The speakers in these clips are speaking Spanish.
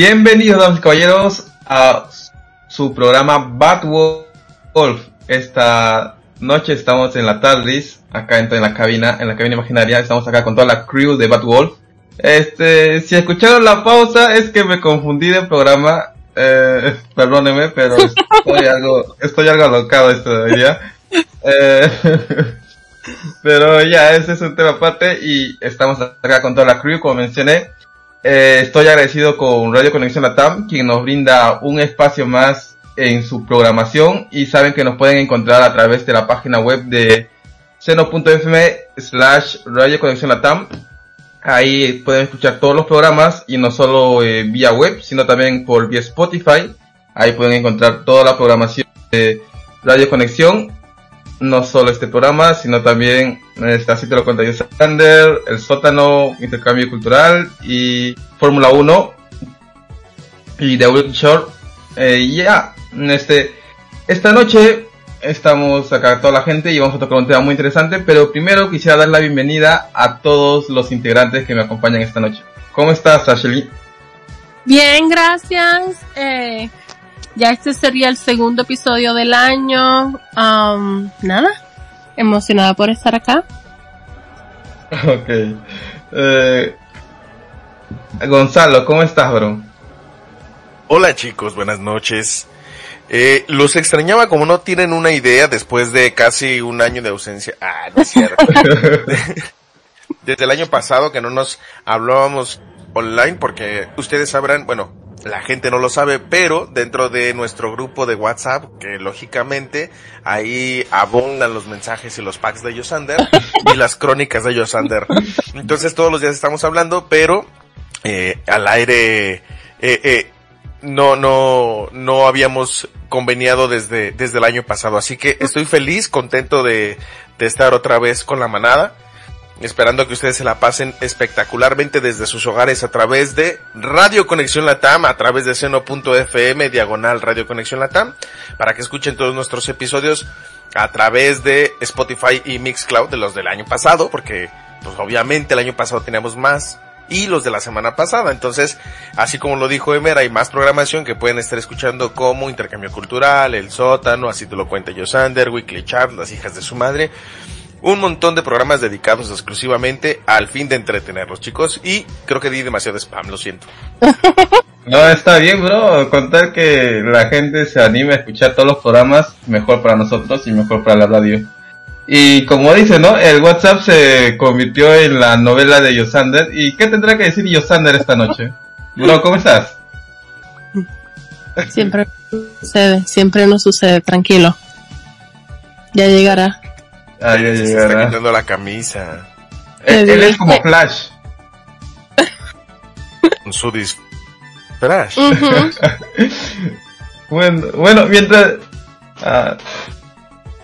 Bienvenidos, damas y caballeros, a su programa Bad Wolf. Esta noche estamos en la TARDIS, acá en la cabina, en la cabina imaginaria. Estamos acá con toda la crew de Bad Wolf. Este, si escucharon la pausa, es que me confundí de programa. Eh, perdóneme, pero estoy algo, estoy algo alocado este día. Eh, pero ya, ese es un tema aparte y estamos acá con toda la crew, como mencioné. Eh, estoy agradecido con Radio Conexión Latam, quien nos brinda un espacio más en su programación y saben que nos pueden encontrar a través de la página web de seno.fm slash Radio Conexión Latam. Ahí pueden escuchar todos los programas y no solo eh, vía web, sino también por vía Spotify. Ahí pueden encontrar toda la programación de Radio Conexión no solo este programa, sino también esta así te lo cuenta Sander, El Sótano, Intercambio Cultural y Fórmula 1 y The Short. Eh, ya, este, esta noche estamos acá toda la gente y vamos a tocar un tema muy interesante, pero primero quisiera dar la bienvenida a todos los integrantes que me acompañan esta noche. ¿Cómo estás, Ashley? Bien, gracias. Eh, ya este sería el segundo episodio del año. Um, nada, emocionada por estar acá. Ok. Eh, Gonzalo, ¿cómo estás, bro? Hola chicos, buenas noches. Eh, los extrañaba como no tienen una idea después de casi un año de ausencia. Ah, no es cierto. Desde el año pasado que no nos hablábamos online porque ustedes sabrán, bueno, la gente no lo sabe, pero dentro de nuestro grupo de WhatsApp, que lógicamente ahí abundan los mensajes y los packs de Yosander y las crónicas de Yosander. Entonces todos los días estamos hablando, pero eh, al aire eh, eh, no no no habíamos conveniado desde desde el año pasado, así que estoy feliz, contento de de estar otra vez con la manada esperando que ustedes se la pasen espectacularmente desde sus hogares a través de Radio Conexión Latam, a través de seno.fm, diagonal Radio Conexión Latam, para que escuchen todos nuestros episodios a través de Spotify y Mixcloud de los del año pasado, porque pues obviamente el año pasado teníamos más y los de la semana pasada. Entonces, así como lo dijo Emer, hay más programación que pueden estar escuchando como Intercambio Cultural, El Sótano, así te lo cuenta Yosander, Weekly Chat, Las Hijas de su Madre un montón de programas dedicados exclusivamente al fin de entretenerlos, chicos. Y creo que di demasiado spam, lo siento. No, está bien, bro. Contar que la gente se anime a escuchar todos los programas, mejor para nosotros y mejor para la radio. Y como dice, ¿no? El WhatsApp se convirtió en la novela de Yosander. ¿Y qué tendrá que decir Yosander esta noche? Bro, ¿cómo estás? Siempre sucede, siempre nos sucede, tranquilo. Ya llegará. Se está quitando la camisa. Él, él es como Flash. Con su disfraz. Ujú. Bueno, bueno, mientras... ah,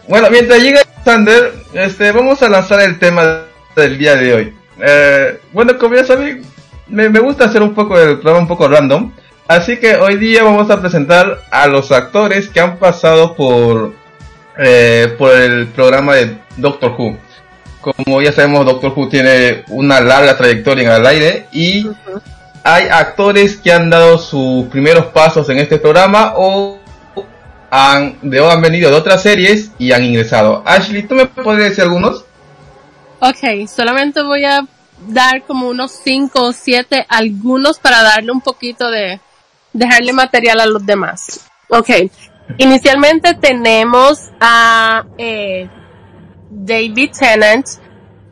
bueno, mientras llega Sander, este, vamos a lanzar el tema del día de hoy. Eh, bueno, como ya saben, me, me gusta hacer un poco el programa un poco random. Así que hoy día vamos a presentar a los actores que han pasado por, eh, por el programa de Doctor Who. Como ya sabemos, Doctor Who tiene una larga trayectoria en el aire y hay actores que han dado sus primeros pasos en este programa o han, de, o han venido de otras series y han ingresado. Ashley, ¿tú me podrías decir algunos? Ok, solamente voy a dar como unos 5 o 7 algunos para darle un poquito de dejarle material a los demás. Ok, inicialmente tenemos a eh, David Tennant,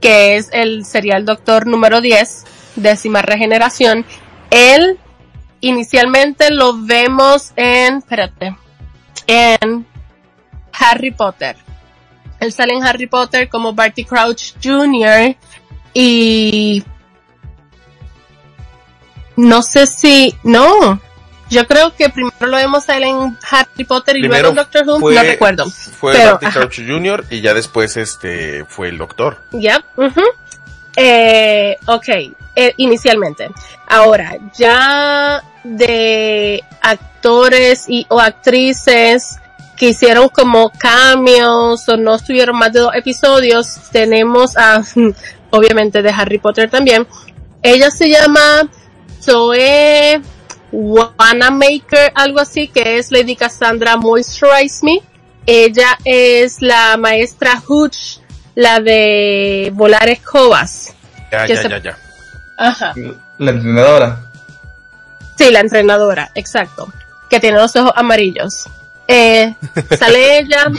que es el serial doctor número 10, décima regeneración. Él inicialmente lo vemos en, espérate, en Harry Potter. Él sale en Harry Potter como Barty Crouch Jr. y no sé si, no, yo creo que primero lo vemos a él en Harry Potter y luego en Doctor Who, fue, no recuerdo. Fue Pero. Crouch Jr. y ya después este fue el doctor. Yep, ujú. eh, ok, eh, inicialmente. Ahora, ya de actores y o actrices que hicieron como cameos o no estuvieron más de dos episodios, tenemos a, obviamente de Harry Potter también. Ella se llama Zoe Wanamaker, algo así, que es Lady Cassandra Moisturize Me. Ella es la maestra Hooch, la de volar escobas. Ya, Que ya, se- ya, ya. Ajá. La entrenadora. Sí, la entrenadora, exacto. Que tiene los ojos amarillos. Eh, sale ella.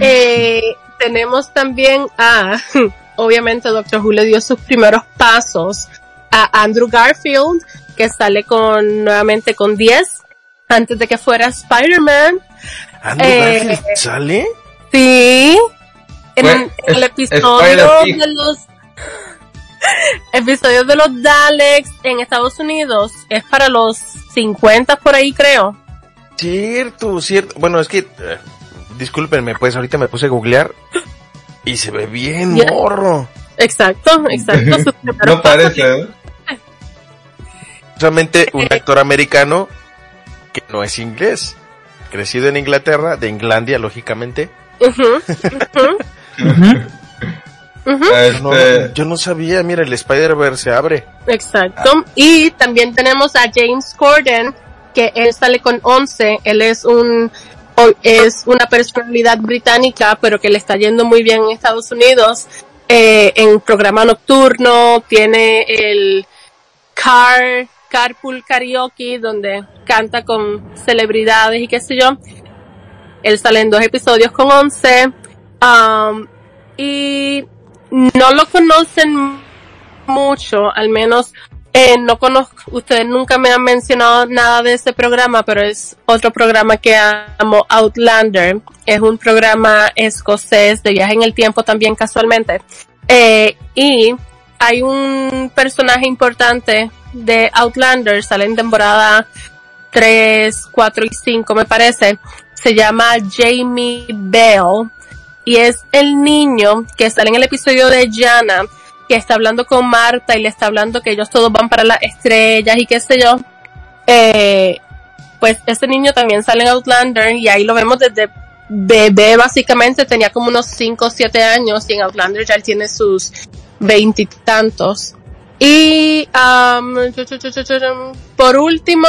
Eh, tenemos también a, obviamente, Doctor Who le dio sus primeros pasos a Andrew Garfield, que sale con, nuevamente con 10, antes de que fuera Spider-Man. ¿Andrew Eh, Garfield sale? Sí. En, el episodio de los episodios de los Daleks en Estados Unidos es para los 50 por ahí creo. Cierto, cierto. Bueno, es que, eh, discúlpenme, pues ahorita me puse a googlear y se ve bien morro. Exacto, exacto. No parece, ¿eh? Solamente un actor americano que no es inglés. Crecido en Inglaterra, de Inglaterra, lógicamente. No, Este, yo no sabía, mira, el Spider-Verse se abre. Exacto. Y también tenemos a James Corden, que él sale con 11. Él es un es una personalidad británica, pero que le está yendo muy bien en Estados Unidos. Eh, en programa nocturno, tiene el Car, Carpool Karaoke, donde canta con celebridades y qué sé yo. Él sale en dos episodios con 11. Um, y no lo conocen mucho, al menos eh, no conozco, ustedes nunca me han mencionado nada de ese programa, pero es otro programa que amo, Outlander. Es un programa escocés de viaje en el tiempo también casualmente. Eh, y hay un personaje importante de Outlander, sale en temporada 3, 4 y 5 me parece. Se llama Jamie Bell y es el niño que sale en el episodio de Jana que está hablando con Marta y le está hablando que ellos todos van para las estrellas y qué sé yo. Eh, pues este niño también sale en Outlander y ahí lo vemos desde bebé básicamente, tenía como unos 5 o 7 años y en Outlander ya él tiene sus veintitantos. Y um, por último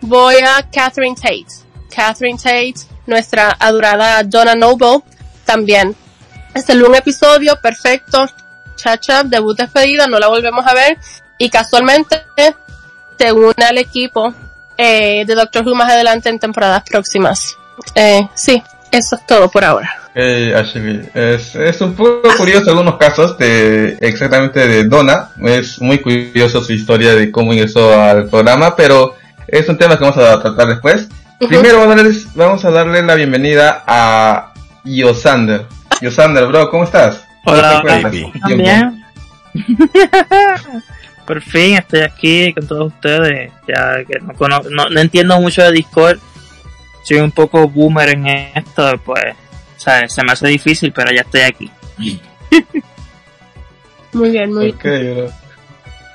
voy a Catherine Tate. Catherine Tate, nuestra adorada Donna Noble, también. Es el un episodio perfecto. Chacha, debut despedida, no la volvemos a ver. Y casualmente se une al equipo eh, de Doctor Who más adelante en temporadas próximas. Eh, sí, eso es todo por ahora. Ashley, es, es un poco curioso algunos casos de exactamente de Donna. Es muy curioso su historia de cómo ingresó al programa, pero es un tema que vamos a tratar después. Primero vamos a, darles- vamos a darle la bienvenida a Yosander. Yosander, bro, ¿cómo estás? Hola, ¿Cómo baby. También. Por fin estoy aquí con todos ustedes. Ya que no, cono- no, no entiendo mucho de Discord. Soy un poco boomer en esto, pues. O sea, se me hace difícil, pero ya estoy aquí. Muy bien, muy Ok, bro.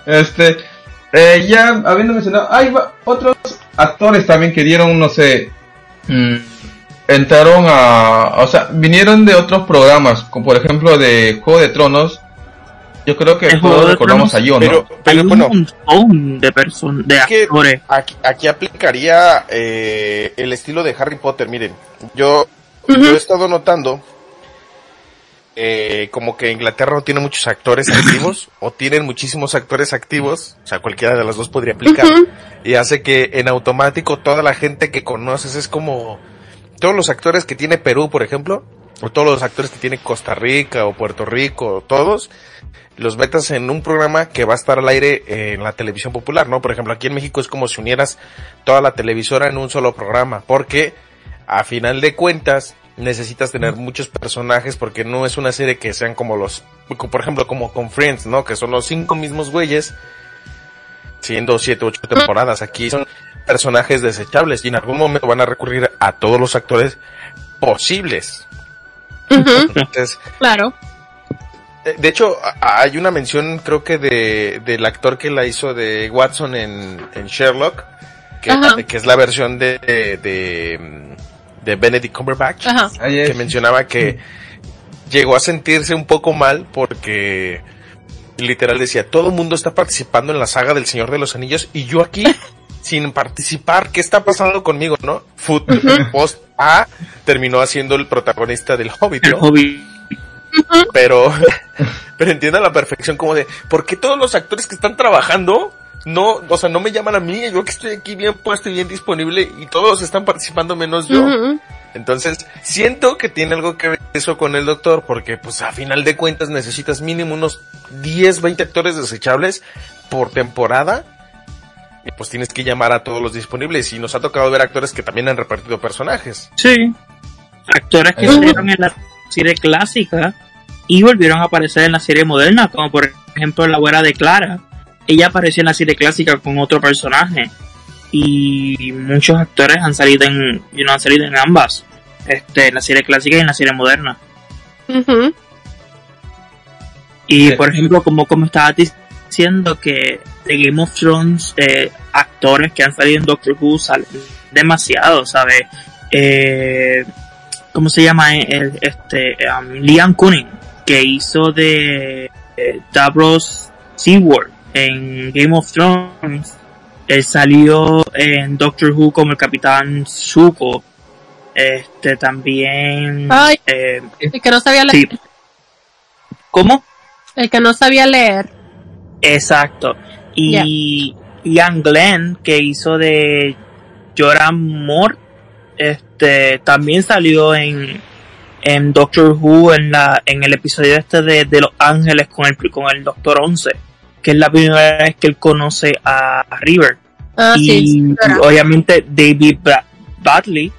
Este, eh, ya habiendo mencionado, hay otros actores también que dieron, no sé, mm, entraron a, o sea, vinieron de otros programas, como por ejemplo de Juego de Tronos. Yo creo que El Juego todos de recordamos a Jon, ¿no? Pero, Hay pero un bueno, montón de personas, de Es que- actores. aquí, aquí aplicaría eh, el estilo de Harry Potter. Miren, yo, yo he estado notando eh, como que Inglaterra no tiene muchos actores activos o tienen muchísimos actores activos, o sea, cualquiera de las dos podría aplicar. Y hace que en automático toda la gente que conoces es como todos los actores que tiene Perú, por ejemplo, o todos los actores que tiene Costa Rica o Puerto Rico, todos los metas en un programa que va a estar al aire en la televisión popular, ¿no? Por ejemplo, aquí en México es como si unieras toda la televisora en un solo programa, porque a final de cuentas necesitas tener muchos personajes porque no es una serie que sean como los, por ejemplo, como con Friends, ¿no? Que son los cinco mismos güeyes, siendo siete, ocho temporadas. Aquí son personajes desechables y en algún momento van a recurrir a todos los actores posibles. Entonces, Claro. Eh, de hecho, hay una mención, creo que de, del actor que la hizo de Watson en, en Sherlock, que, es la versión de, de, de, de Benedict Cumberbatch, Ajá. Que mencionaba que llegó a sentirse un poco mal porque literal decía, todo el mundo está participando en la saga del Señor de los Anillos y yo aquí sin participar, ¿qué está pasando conmigo, no? Foot Post A terminó haciendo el protagonista del Hobbit, El ¿no? Pero, pero entiendo a la perfección como de, ¿por qué todos los actores que están trabajando no, o sea, no me llaman a mí? Yo que estoy aquí bien puesto y bien disponible y todos están participando menos yo. Entonces, siento que tiene algo que ver eso con el doctor, porque pues a final de cuentas necesitas mínimo unos 10, 20 actores desechables por temporada. Y pues tienes que llamar a todos los disponibles. Y nos ha tocado ver actores que también han repartido personajes. Sí. Actores que salieron en la serie clásica y volvieron a aparecer en la serie moderna, como por ejemplo la abuela de Clara. Ella apareció en la serie clásica con otro personaje. Y muchos actores han salido en, you know, han salido en ambas. Este, en la serie clásica y en la serie moderna. Y Sí. por ejemplo, como, como estaba diciendo que de Game of Thrones, eh, actores que han salido en Doctor Who salen demasiado, ¿sabes? Eh, ¿Cómo se llama? El, este, um, Liam Cunning, que hizo de eh, Davros Seaworld en Game of Thrones. Él salió en Doctor Who como el Capitán Zuko. Este también. Ay. eh, El que no sabía leer. sí. ¿Cómo? El que no sabía leer. Exacto. Y Ian Glenn, que hizo de Joran Moore, este, también salió en, en Doctor Who en la, en el episodio este de, de Los Ángeles con el, con el Doctor Once, que es la primera vez que él conoce a, a River. Ah, y sí, sí, claro. obviamente David Ba- Badley,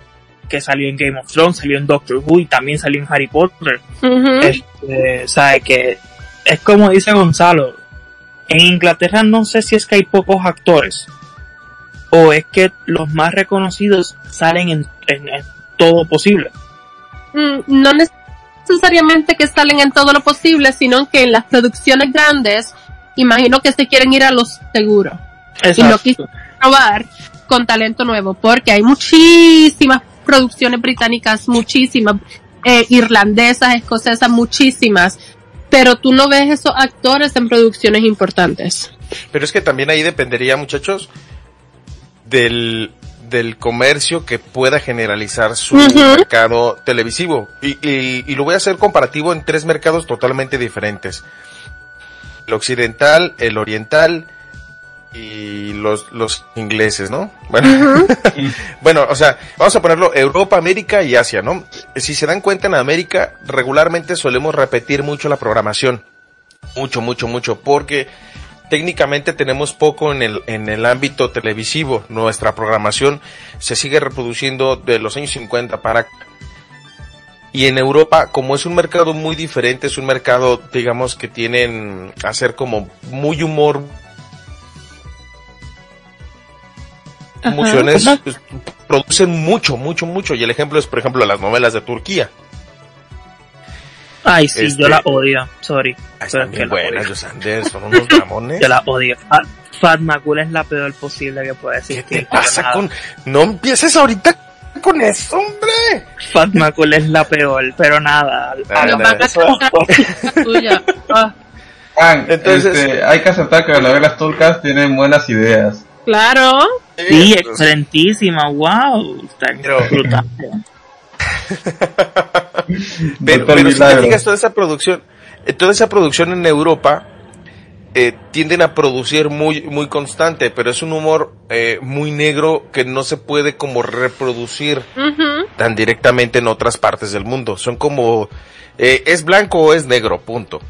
que salió en Game of Thrones, salió en Doctor Who y también salió en Harry Potter. Ujú. Este, sabe que es como dice Gonzalo, en Inglaterra no sé si es que hay pocos actores o es que los más reconocidos salen en, en- en todo posible. Mm, no necesariamente que salen en todo lo posible, sino que en las producciones grandes, imagino que se quieren ir a los seguros. Y no quise probar con talento nuevo, porque hay muchísimas producciones británicas, muchísimas, eh, irlandesas, escocesas, muchísimas, pero tú no ves esos actores en producciones importantes. Pero es que también ahí dependería, muchachos, del, del comercio que pueda generalizar su mercado televisivo. Y, y- y lo voy a hacer comparativo en tres mercados totalmente diferentes. El occidental, el oriental y los, los ingleses, ¿no? Bueno, bueno, o sea, vamos a ponerlo Europa, América y Asia, ¿no? Si se dan cuenta en América, regularmente solemos repetir mucho la programación. Mucho, mucho, mucho, porque técnicamente tenemos poco en el, en el ámbito televisivo. Nuestra programación se sigue reproduciendo de los años 50 para. Y en Europa, como es un mercado muy diferente, es un mercado, digamos, que tienen hacer como muy humor, Ajá. pues, producen mucho, mucho, mucho. Y el ejemplo es, por ejemplo, las novelas de Turquía. Ay, sí, Este- yo la odio, sorry. Ay, pero es que buenas, odio. Yosander, son unos dramones. Yo la odio. Fat, Fatma Cool es la peor posible que puede ¿Qué existir. te pasa con...? No empieces ahorita con eso, hombre. Fatma Cool es la peor, pero nada. Ah, a la tuya. Ah, Entonces- este, hay que aceptar que las novelas turcas tienen buenas ideas. claro. Sí, excelentísima, wow. Está Pero- brutal. Pero, pero si te fijas, toda esa producción, eh, toda esa producción en Europa eh, tienden a producir muy, muy constante, pero es un humor eh, muy negro que no se puede como reproducir tan directamente en otras partes del mundo. Son como, eh, es blanco o es negro, punto.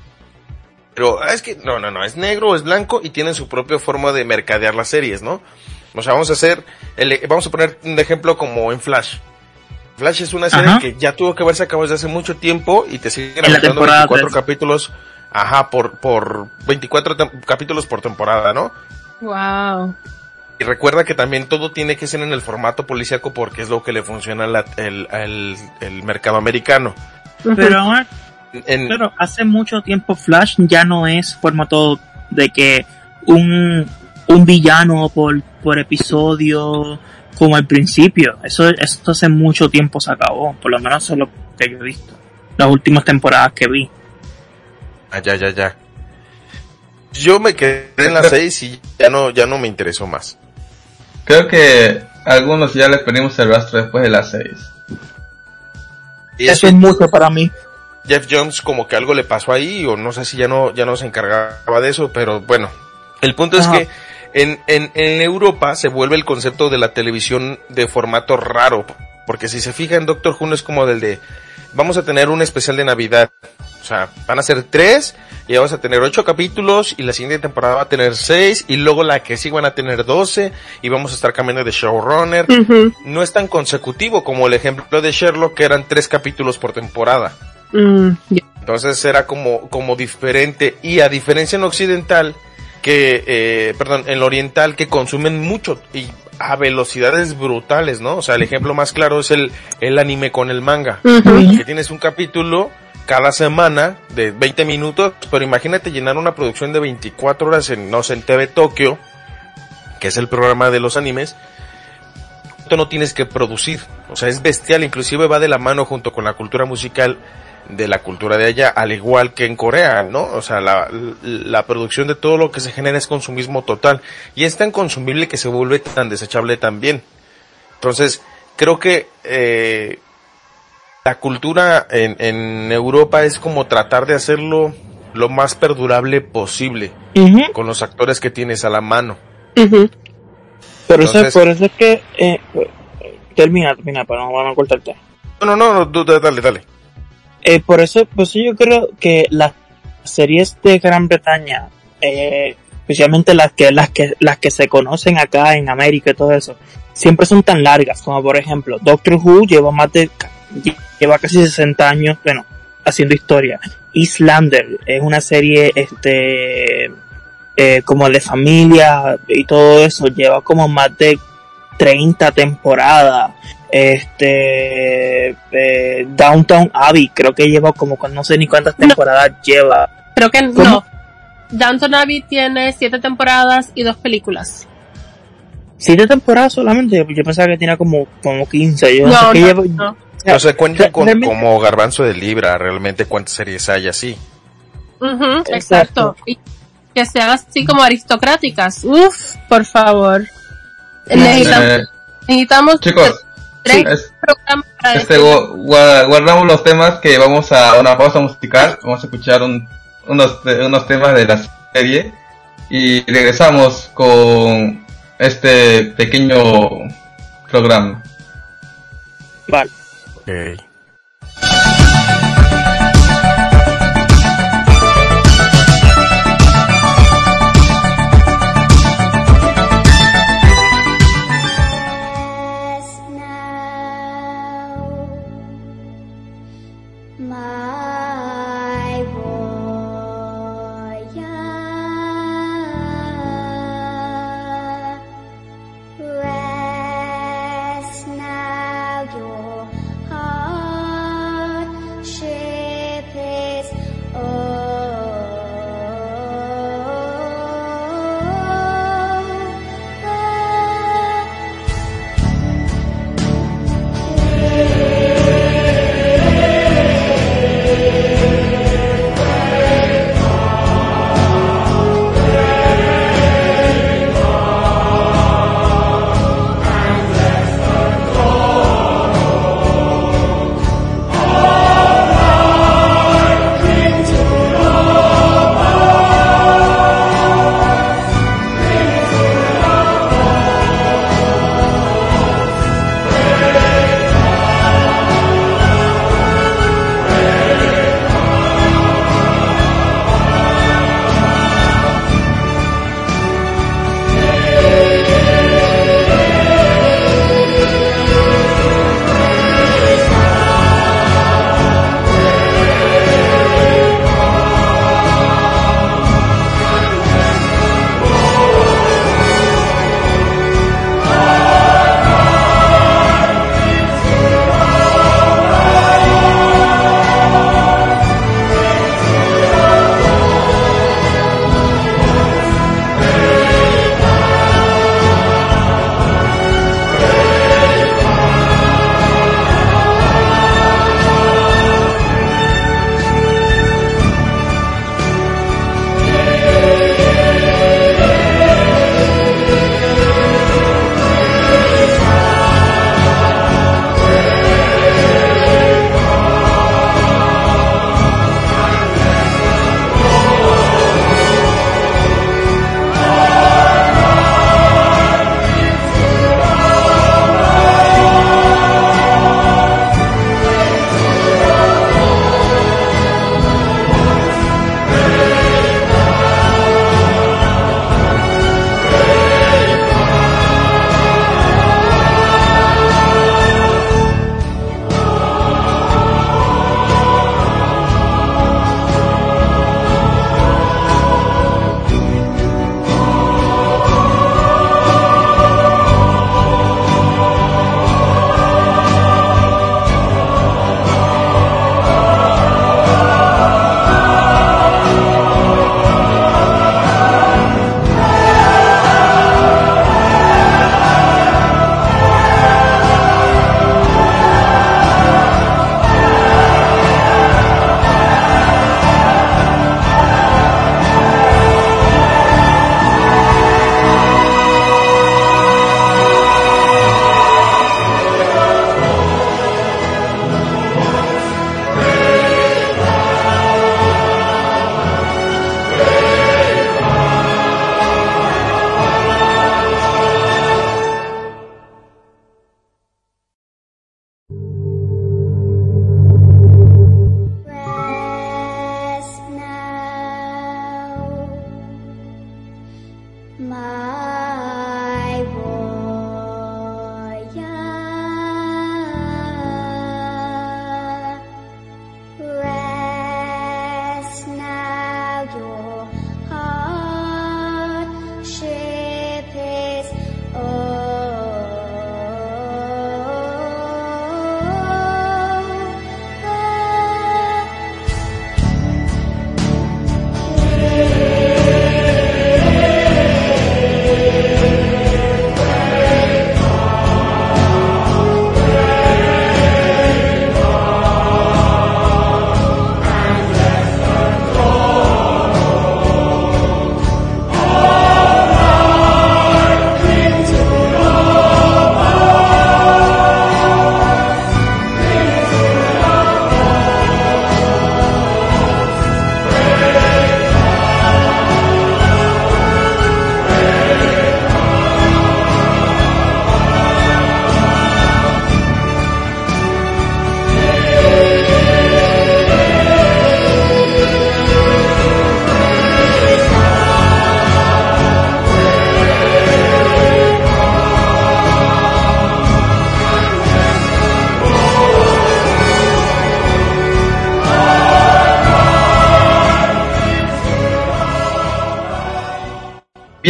Pero ah, es que, no, no, no, es negro o es blanco y tienen su propia forma de mercadear las series, ¿no? O sea, vamos a hacer, el- vamos a poner un ejemplo como en Flash. Flash es una serie Ajá. que ya tuvo que haberse acabado desde hace mucho tiempo y te siguen aventando temporada 24 tres. capítulos, ajá, por, por 24 tem- capítulos por temporada, ¿no? Wow. Y recuerda que también todo tiene que ser en el formato policíaco porque es lo que le funciona al el, el, el mercado americano. Pero, En, pero hace mucho tiempo Flash ya no es formato de que un, un villano por, por episodio como al principio. Eso, eso hace mucho tiempo se acabó. Por lo menos eso es lo que yo he visto. Las últimas temporadas que vi. Ah, ya, ya, ya. Yo me quedé en la 6 y ya no, ya no me interesó más. Creo que algunos ya les perdimos el rastro después de la 6. Y eso es mucho para mí. Jeff Jones como que algo le pasó ahí o no sé si ya no ya no se encargaba de eso, pero bueno, el punto es que en, en, en Europa se vuelve el concepto de la televisión de formato raro, porque si se fija en Doctor Who es como del de vamos a tener un especial de Navidad, o sea, van a ser tres y vamos a tener ocho capítulos y la siguiente temporada va a tener seis y luego la que sigue van a tener doce y vamos a estar cambiando de showrunner. No es tan consecutivo como el ejemplo de Sherlock que eran tres capítulos por temporada. Mm, Entonces era como, como diferente y a diferencia en occidental que, eh, perdón, en lo oriental que consumen mucho y a velocidades brutales, ¿no? O sea, el ejemplo más claro es el, el anime con el manga. Que tienes un capítulo cada semana de 20 minutos, pero imagínate llenar una producción de 24 horas en, no sé, en TV Tokio, que es el programa de los animes, tú no tienes que producir. O sea, es bestial, inclusive va de la mano junto con la cultura musical de la cultura de allá, al igual que en Corea, ¿no? O sea, la, la producción de todo lo que se genera es consumismo total y es tan consumible que se vuelve tan desechable también. Entonces, creo que eh, la cultura en, en Europa es como tratar de hacerlo lo más perdurable posible con los actores que tienes a la mano. Pero eso, por eso es que eh, termina, termina, para no, a cortarte. No, no, no, dale, dale. Eh, por eso, pues yo creo que las series de Gran Bretaña, eh, especialmente las que, las que, las que se conocen acá en América y todo eso, siempre son tan largas, como por ejemplo, Doctor Who lleva más de, lleva casi 60 años, bueno, haciendo historia. Islander es una serie, este, eh, como de familia y todo eso, lleva como más de 30 temporadas este eh, Downtown Abbey creo que lleva como no sé ni cuántas temporadas lleva. Creo que no. Downtown Abbey tiene siete temporadas y dos películas. Siete temporadas solamente yo pensaba que tenía como como 15 yo no, no, no. O sea, cuenta con, como garbanzo de libra realmente cuántas series hay así. Exacto. y que sean así como aristocráticas. Uf, por favor. Necesitamos, necesitamos chicos este, guardamos los temas que vamos a una pausa musical. Vamos a escuchar unos, unos temas de la serie y regresamos con este pequeño programa. Vale. Rest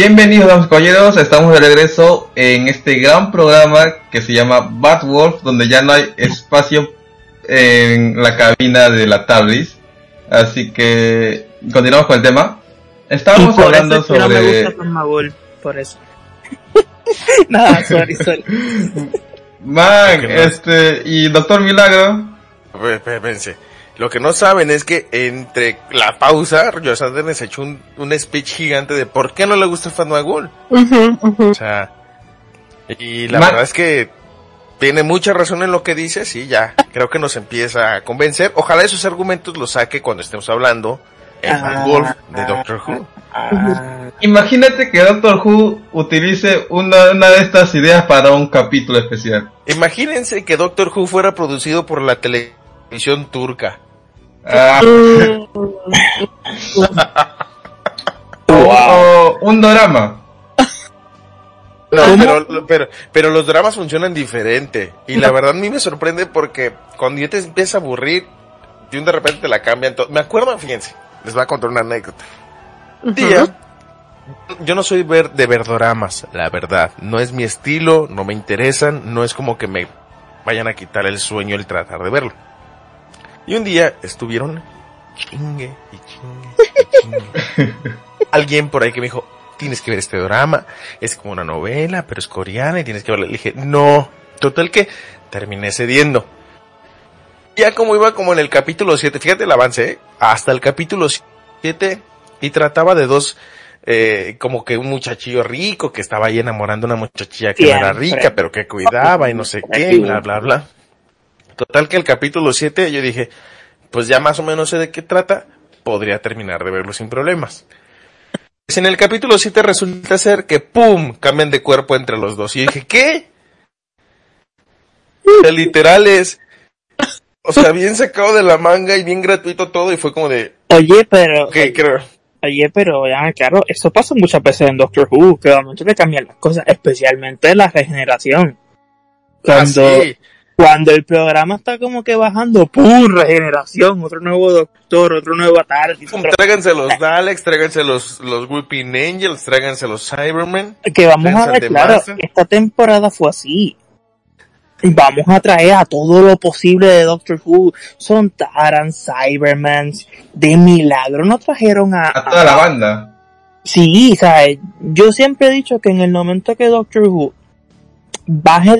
Bienvenidos, damas y caballeros. Estamos de regreso en este gran programa que se llama Batwolf, donde ya no hay espacio en la cabina de la TARDIS. Así que continuamos con el tema. Estábamos Y por hablando eso que no me sobre. gusta Farmagol, por eso. Nada, sorry, sorry. Man, este. Y Doctor Milagro. Espérense. Lo que no saben es que entre la pausa, Josh Sanders echó un, un speech gigante de por qué no le gusta. Ujú, ujú. O sea, y la Ma- verdad es que tiene mucha razón en lo que dice, sí, ya, creo que nos empieza a convencer. Ojalá esos argumentos los saque cuando estemos hablando en Ah. Wolf de Doctor Who. Ah, Imagínate que Doctor Who utilice una, una de estas ideas para un capítulo especial. Imagínense que Doctor Who fuera producido por la televisión turca. Ah, o un drama. No, pero, pero, pero los dramas funcionan diferente. Y la verdad a mí me sorprende porque cuando ya te empieza a aburrir, de un de repente te la cambian todo. Me acuerdo, fíjense, les voy a contar una anécdota. Día, yo no soy ver, de ver doramas, la verdad. No es mi estilo, no me interesan, no es como que me vayan a quitar el sueño el tratar de verlo. Y un día estuvieron chingue y chingue y chingue. Alguien por ahí que me dijo, tienes que ver este drama, es como una novela, pero es coreana y tienes que verla. Le dije, no. Total que terminé cediendo. Ya como iba como en el capítulo 7, fíjate el avance, ¿eh? hasta el capítulo 7 y trataba de dos, eh, como que un muchachillo rico que estaba ahí enamorando a una muchachilla que no era rica, pero que cuidaba y no sé qué, y bla, bla, bla. Total que el capítulo 7 yo dije, pues ya más o menos sé de qué trata, podría terminar de verlo sin problemas. Pues en el capítulo 7 resulta ser que ¡pum! cambian de cuerpo entre los dos. Y yo dije, ¿qué? O sea, literal es, o sea, bien sacado de la manga y bien gratuito todo y fue como de, Oye, pero, ok, creo. oye, pero ya, claro, eso pasa muchas veces en Doctor Who, que de momento le cambian las cosas, especialmente la regeneración. Cuando, Ah, sí. Cuando el programa está como que bajando, ¡pum! Regeneración, otro nuevo doctor, otro nuevo Atardis, otro- Tráiganse los Daleks, tráiganse los, los Whipping Angels, tráiganse los Cybermen. que vamos a ver, de claro, masa. esta temporada fue así. Vamos a traer a todo lo posible de Doctor Who. Son Taran, Cybermen, de milagro no trajeron a, A toda la banda. Sí, ¿sabes? Yo siempre he dicho que en el momento que Doctor Who baje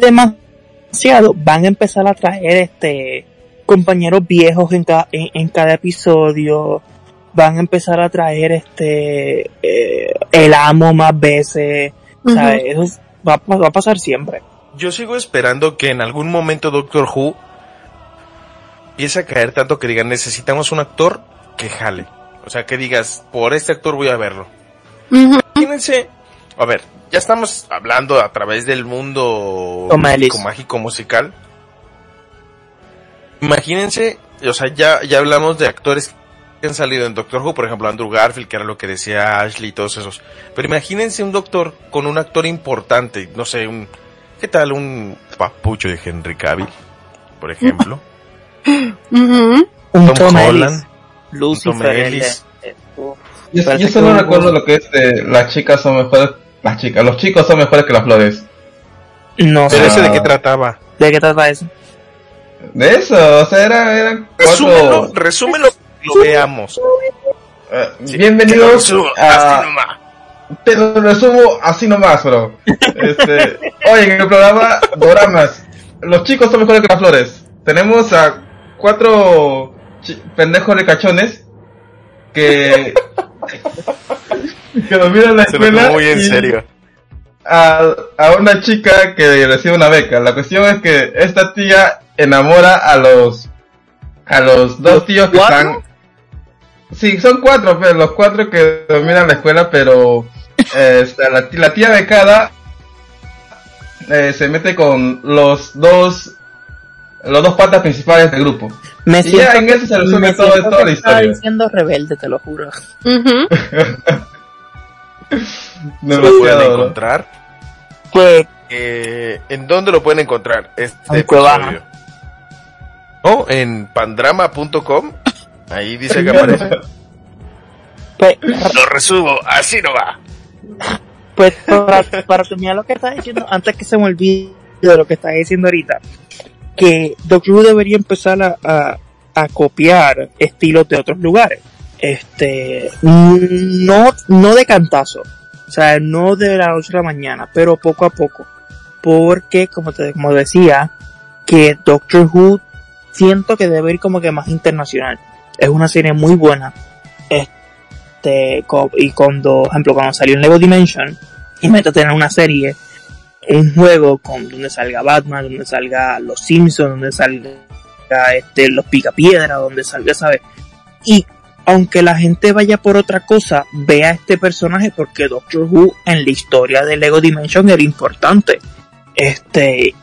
van a empezar a traer este compañeros viejos en cada, en, en cada episodio. Van a empezar a traer este eh, el amo más veces. ¿sabes? Eso es- va, va a pasar siempre. Yo sigo esperando que en algún momento Doctor Who empiece a caer tanto que digan, necesitamos un actor que jale. O sea, que digas, por este actor voy a verlo. ujú. Imagínense, a ver, ya estamos hablando a través del mundo mágico, mágico musical. Imagínense, o sea, ya, ya hablamos de actores que han salido en Doctor Who, por ejemplo, Andrew Garfield, que era lo que decía Ashley y todos esos. Pero imagínense un doctor con un actor importante, no sé, un, ¿qué tal? Un papucho de Henry Cavill, por ejemplo. Ujú. Un Tom Tom Holland. Lucifer. Tom Ellis. uh, Yo, solo recuerdo lo que es de las chicas son mejores, las chicas, los chicos son mejores que las flores. No sé. Pero de Ah. qué trataba. ¿De qué trata eso? De eso, o sea, era, eran Resúmelo, resúmelo, lo veamos. eh, Sí, te lo bienvenidos resumo, a... así nomás. Te lo resumo así nomás, bro. Este, oye, en el programa Doramas, los chicos son mejores que las flores. Tenemos a cuatro pendejos ricachones que que dominan la Se lo escuela muy en y serio. a, a una chica que recibe una beca. La cuestión es que esta tía enamora a los a los dos tíos que cuatro? están Sí, son cuatro, pero los cuatro que dominan la escuela, pero eh, esta, la, la tía becada eh, se mete con los dos los dos patas principales del grupo. Me Y ya en eso se resume me todo, toda la estaba diciendo rebelde, te lo juro. ¿Se lo pueden encontrar? Pues, Eh, ¿En dónde lo pueden encontrar? Este En Cuevana. ¿No? En pandrama.com. Ahí dice que aparece. pues, Lo resumo, así no va. pues para, para terminar lo que estás diciendo, antes que se me olvide de lo que estás diciendo ahorita, que Doctor Who debería empezar a, a, a copiar estilos de otros lugares. Este, no, no de cantazo, o sea, no de la noche a la mañana, pero poco a poco. Porque, como te como decía, que Doctor Who siento que debe ir como que más internacional. Es una serie muy buena. Este, y cuando, por ejemplo, cuando salió en Lego Dimension, y meta tener una serie, un juego con donde salga Batman, donde salga los Simpsons, donde salga este, los Picapiedra, donde salga, ¿sabes? Y aunque la gente vaya por otra cosa, vea este personaje porque Doctor Who en la historia de Lego Dimension era importante. Este,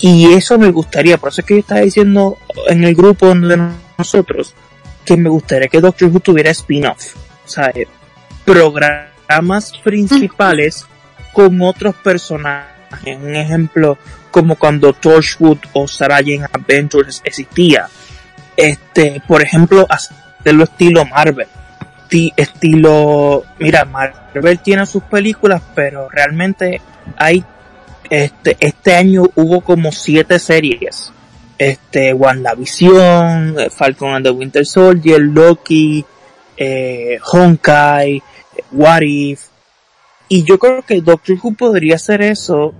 y eso me gustaría, por eso es que yo estaba diciendo en el grupo de nosotros que me gustaría que Doctor Who tuviera spin-off, o sea, eh, programas principales con otros personajes. Un ejemplo, como cuando Torchwood o Sarah Jane Adventures existía. Este, por ejemplo, hacerlo estilo Marvel. Ti- estilo, mira, Marvel tiene sus películas, pero realmente hay, este, este año hubo como siete series. Este, WandaVision, eh, Falcon and the Winter Soldier, Loki, eh, Honkai, What If. Y yo creo que Doctor Who podría hacer eso.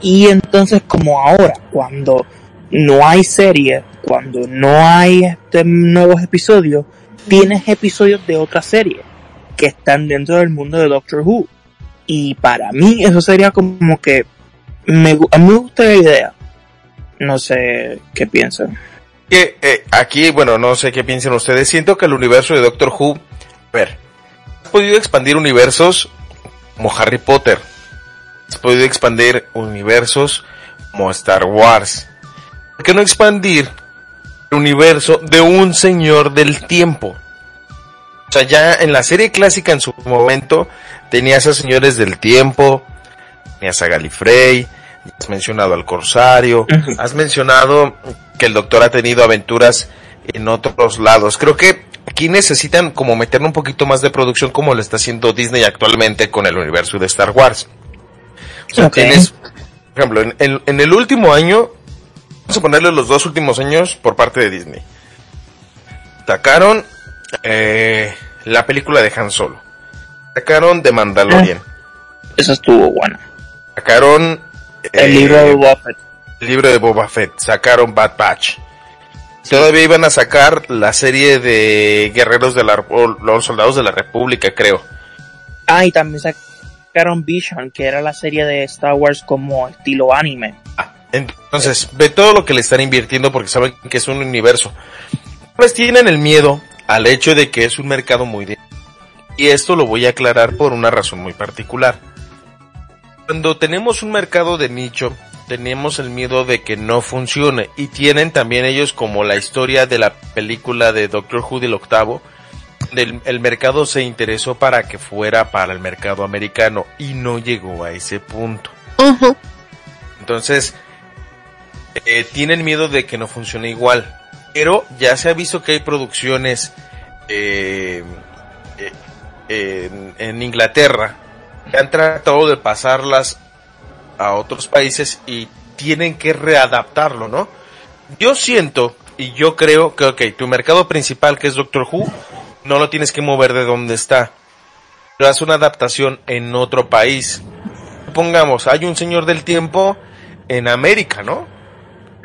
Y entonces como ahora, cuando no hay serie, cuando no hay este, nuevos episodios, tienes episodios de otra serie que están dentro del mundo de Doctor Who. Y para mí eso sería como que me, a mí me gusta la idea. No sé qué piensan. Eh, aquí, bueno, no sé qué piensan ustedes. Siento que el universo de Doctor Who, a ver, has podido expandir universos como Harry Potter. Has podido expandir universos como Star Wars. ¿Por qué no expandir universo de un señor del tiempo? O sea, ya en la serie clásica en su momento tenías a señores del tiempo, tenías a Galifrey, has mencionado al Corsario, has mencionado que el doctor ha tenido aventuras en otros lados. Creo que aquí necesitan como meterle un poquito más de producción como lo está haciendo Disney actualmente con el universo de Star Wars. O sea, tienes, por ejemplo, en, en- en el último año, vamos a ponerle los dos últimos años por parte de Disney. Sacaron eh, la película de Han Solo. Sacaron The Mandalorian. Eso estuvo bueno. Sacaron El eh, libro de Buffett. el libro de Boba Fett, sacaron Bad Batch. Todavía iban a sacar la serie de Guerreros de la o los Soldados de la República, creo. Ah, y también sacaron Vision, que era la serie de Star Wars como estilo anime. Ah, entonces, ve todo lo que le están invirtiendo porque saben que es un universo. Pues tienen el miedo al hecho de que es un mercado muy de... Y esto lo voy a aclarar por una razón muy particular. Cuando tenemos un mercado de nicho, tenemos el miedo de que no funcione. Y tienen también ellos como la historia de la película de Doctor Who del octavo, el, el mercado se interesó para que fuera para el mercado americano y no llegó a ese punto. Entonces, eh, tienen miedo de que no funcione igual. Pero ya se ha visto que hay producciones eh, eh, en, Inglaterra que han tratado de pasarlas a otros países y tienen que readaptarlo, ¿no? Yo siento y yo creo que, ok, tu mercado principal que es Doctor Who, no lo tienes que mover de donde está. Pero haz una adaptación en otro país. Pongamos, hay un señor del tiempo en América, ¿no?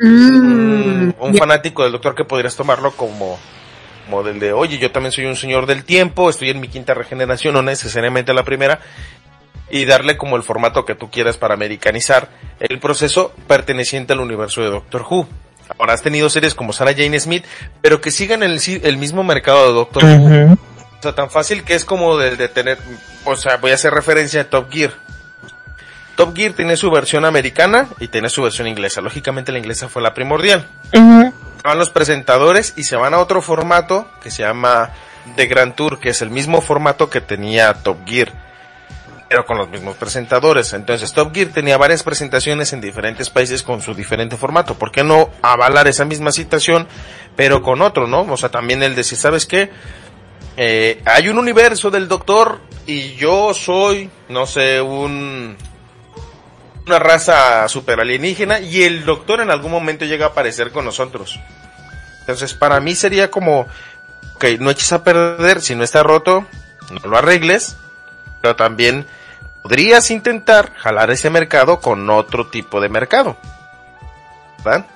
Mm, un fanático del doctor que podrías tomarlo como, como del de, oye, yo también soy un señor del tiempo, estoy en mi quinta regeneración, no necesariamente la primera, y darle como el formato que tú quieras para americanizar el proceso perteneciente al universo de Doctor Who. Ahora has tenido series como Sarah Jane Smith, pero que sigan el, el mismo mercado de Doctor Who. O sea, tan fácil que es como de, de tener, o sea, voy a hacer referencia a Top Gear. Top Gear tiene su versión americana y tiene su versión inglesa. Lógicamente la inglesa fue la primordial. Van los presentadores y se van a otro formato que se llama The Grand Tour, que es el mismo formato que tenía Top Gear, pero con los mismos presentadores. Entonces Top Gear tenía varias presentaciones en diferentes países con su diferente formato. ¿Por qué no avalar esa misma situación, pero con otro, no? O sea, también el decir, ¿sabes qué? Eh, hay un universo del doctor y yo soy, no sé, un una raza super alienígena y el doctor en algún momento llega a aparecer con nosotros. Entonces, para mí sería como, ok, no eches a perder, si no está roto, no lo arregles, pero también podrías intentar jalar ese mercado con otro tipo de mercado. ¿Verdad?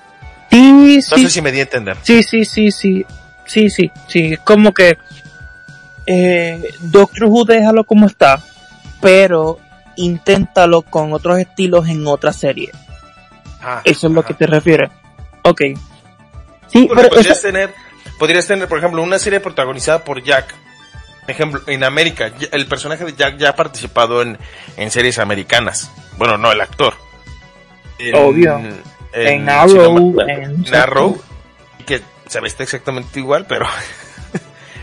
Sí, No sí, sé si me di a entender. sí, sí, sí, sí, sí, sí, sí, como que eh, Doctor Who déjalo como está, pero inténtalo con otros estilos en otra serie. Ah, Eso es lo que te refieres. Ok. Sí, Porque pero podrías tener, podrías tener, por ejemplo, una serie protagonizada por Jack. Por ejemplo, en América, el personaje de Jack ya ha participado en, en series americanas. Bueno, no, el actor. En, Obvio. en Arrow, en, en Arrow, que se veste exactamente igual, pero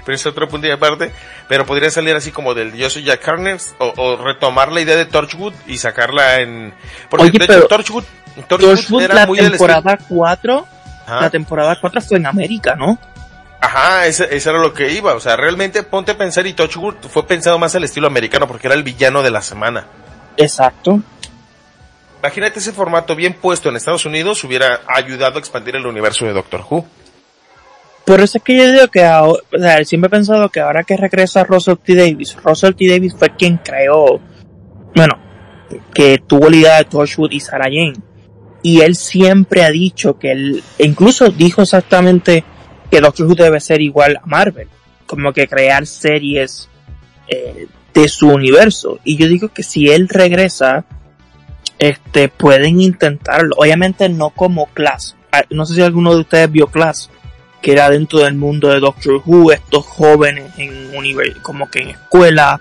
pero es otro punto y aparte. Pero podría salir así como del Yo soy Jack Harkness o, o retomar la idea de Torchwood y sacarla en. Porque Oye, de pero hecho, Torchwood, Torchwood Torchwood, era la muy del temporada 4, Ajá. la temporada 4 fue en América, ¿no? Ajá, ese, ese era lo que iba. O sea, realmente ponte a pensar y Torchwood fue pensado más al estilo americano porque era el villano de la semana. Exacto. Imagínate ese formato bien puesto en Estados Unidos hubiera ayudado a expandir el universo de Doctor Who. Por eso es que yo digo que ahora, o sea, siempre he pensado que ahora que regresa Russell T. Davis, Russell T. Davis fue quien creó, bueno, que tuvo la idea de Torchwood y Sarah Jane. Y él siempre ha dicho que él, e incluso dijo exactamente que Doctor Who debe ser igual a Marvel, como que crear series eh, de su universo. Y yo digo que si él regresa, este, pueden intentarlo. Obviamente no como Class. Ah, No sé si alguno de ustedes vio Class que era dentro del mundo de Doctor Who, estos jóvenes en univer como que en escuela,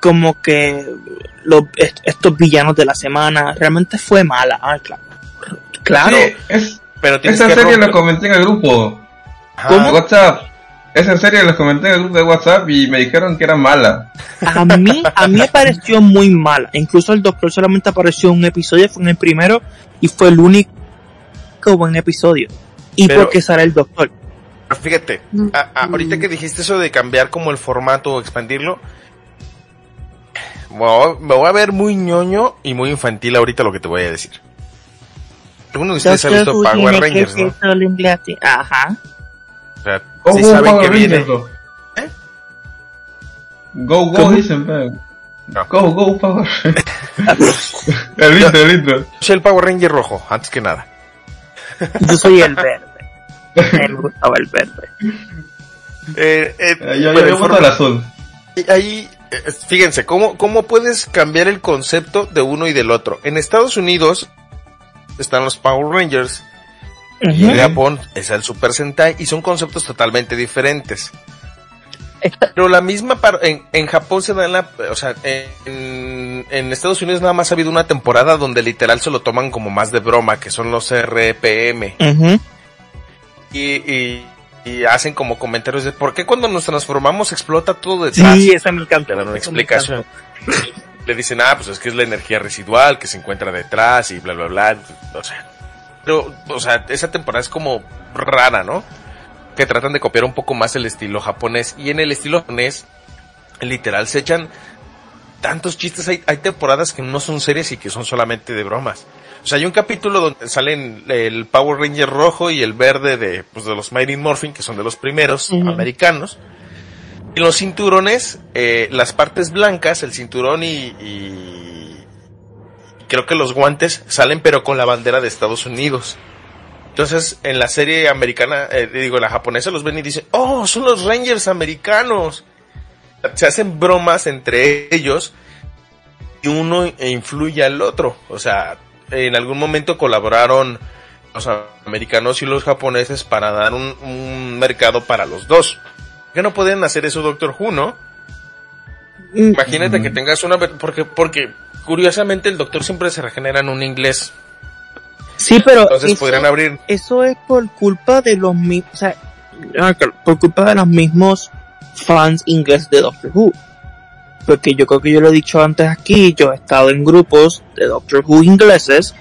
como que los, est- estos villanos de la semana, realmente fue mala. Ah, claro. Claro. Sí, es, Pero esa que serie la comenté en el grupo de WhatsApp. Esa serie la comenté en el grupo de WhatsApp y me dijeron que era mala. A mí, a mí me pareció muy mala. Incluso el Doctor solamente apareció en un episodio, fue en el primero y fue el único buen episodio. Y Pero- porque sale el Doctor. Fíjate, a- a- ahorita que dijiste eso de cambiar como el formato o expandirlo, me voy, a- me voy a ver muy ñoño y muy infantil ahorita lo que te voy a decir. Alguno de ustedes ha visto Power Rangers, ¿no? Ajá. O sea, Go, sí go, saben Power que viene. ¿Eh? Go, go, ¿Cómo? dicen, pe. No. Go, go, Power Rangers. el intro, el intro. Soy el Power Ranger rojo, antes que nada. Yo soy el verde. Me gustaba el verde. Eh, eh, Eh, Yo, yo, el yo forma- al azul. ahí, eh, fíjense, ¿cómo, ¿cómo puedes cambiar el concepto de uno y del otro? En Estados Unidos están los Power Rangers y en. Japón es el Super Sentai y son conceptos totalmente diferentes. Pero la misma, par- en, en Japón se da en la, o sea, en, en Estados Unidos nada más ha habido una temporada donde literal se lo toman como más de broma, que son los RPM. Ujú. Y, y, y hacen como comentarios de por qué cuando nos transformamos explota todo detrás. Sí, esa me encanta. Me explicación. Le dicen, ah, pues es que es la energía residual que se encuentra detrás y bla, bla, bla. O sea, pero, o sea, esa temporada es como rara, ¿no? Que tratan de copiar un poco más el estilo japonés. Y en el estilo japonés, literal, se echan tantos chistes. Hay, hay temporadas que no son serias y que son solamente de bromas. O sea, hay un capítulo donde salen el Power Ranger rojo y el verde de, pues, de los Mighty Morphin, que son de los primeros americanos. Y los cinturones, eh, las partes blancas, el cinturón y, y creo que los guantes salen pero con la bandera de Estados Unidos. Entonces, en la serie americana, eh, digo, en la japonesa los ven y dicen, oh, son los Rangers americanos. Se hacen bromas entre ellos y uno influye al otro. O sea, en algún momento colaboraron los americanos y los japoneses para dar un, un mercado para los dos. ¿Por qué no pueden hacer eso Doctor Who, no? Imagínate Ujú. que tengas una... Porque, porque curiosamente el doctor siempre se regenera en un inglés. Sí, pero Entonces eso, podrían abrir... eso es por culpa de los mismos, o sea, ah, por culpa de los mismos fans ingleses de Doctor Who. Porque yo creo que yo lo he dicho antes aquí, yo he estado en grupos de Doctor Who ingleses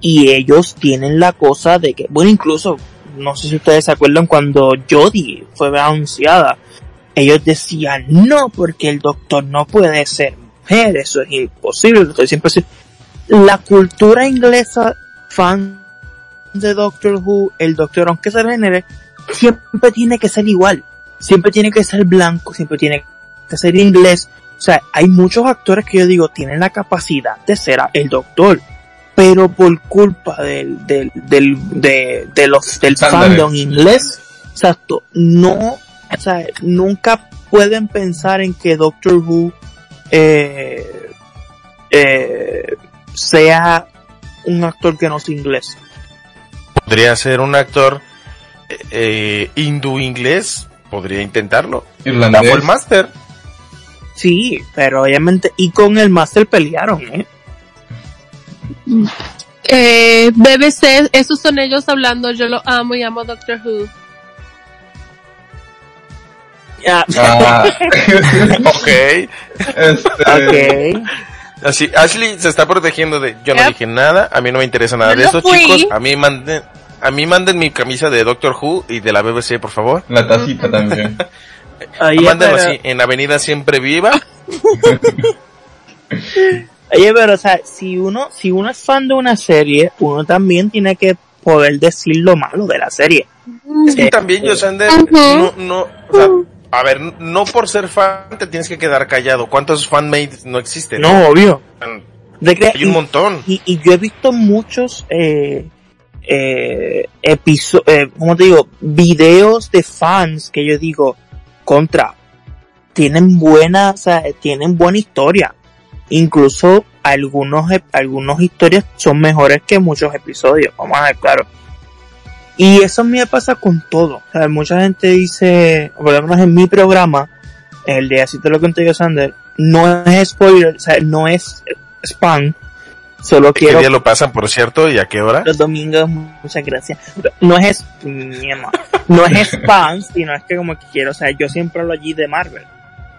y ellos tienen la cosa de que, bueno, incluso, no sé si ustedes se acuerdan cuando Jodie fue anunciada, ellos decían, no, porque el doctor no puede ser mujer, eso es imposible, doctor siempre se- La cultura inglesa, fan de Doctor Who, el doctor, aunque se regenere, siempre tiene que ser igual, siempre tiene que ser blanco, siempre tiene que ser inglés, o sea, hay muchos actores que yo digo tienen la capacidad de ser el doctor, pero por culpa del, del, del, de, de los, del fandom inglés, exacto, no, o sea, nunca pueden pensar en que Doctor Who, eh, eh, sea un actor que no es inglés. Podría ser un actor eh, eh, hindú-inglés. Podría intentarlo. Irlandés. Fue el máster. Sí, pero obviamente, y con el Master pelearon, ¿eh? Eh, BBC, esos son ellos hablando, yo lo amo y amo Doctor Who. Ah, Ah, ok. este, ok. Así, Ashley se está protegiendo de yo no Yep. dije nada, a mí no me interesa nada Yo de no eso, fui. chicos. A mí manden, a mí manden mi camisa de Doctor Who y de la BBC, por favor. la tacita también. Pero, así, en Avenida Siempre Viva. oye, pero, o sea, si uno, si uno es fan de una serie, uno también tiene que poder decir lo malo de la serie. Es que Eh, también, yo Sander, no, no, o sea, a ver, no por ser fan te tienes que quedar callado. ¿Cuántos fanmates no existen? No, obvio. De que- Hay un montón. y, y yo he visto muchos eh, eh, eh, ¿cómo te digo? Videos de fans que yo digo, contra, tienen buena, o sea, tienen buena historia. Incluso algunos, algunos historias son mejores que muchos episodios, vamos a ver, claro. Y eso me pasa con todo. O sea, mucha gente dice, por lo menos en mi programa, el de Así te lo conté yo, Sander, no es spoiler, o sea, no es spam. Solo ¿Qué quiero día lo pasan, por cierto, y a qué hora? los domingos, muchas gracias. No es, no es spam, sino es que como que quiero, o sea, yo siempre hablo allí de Marvel.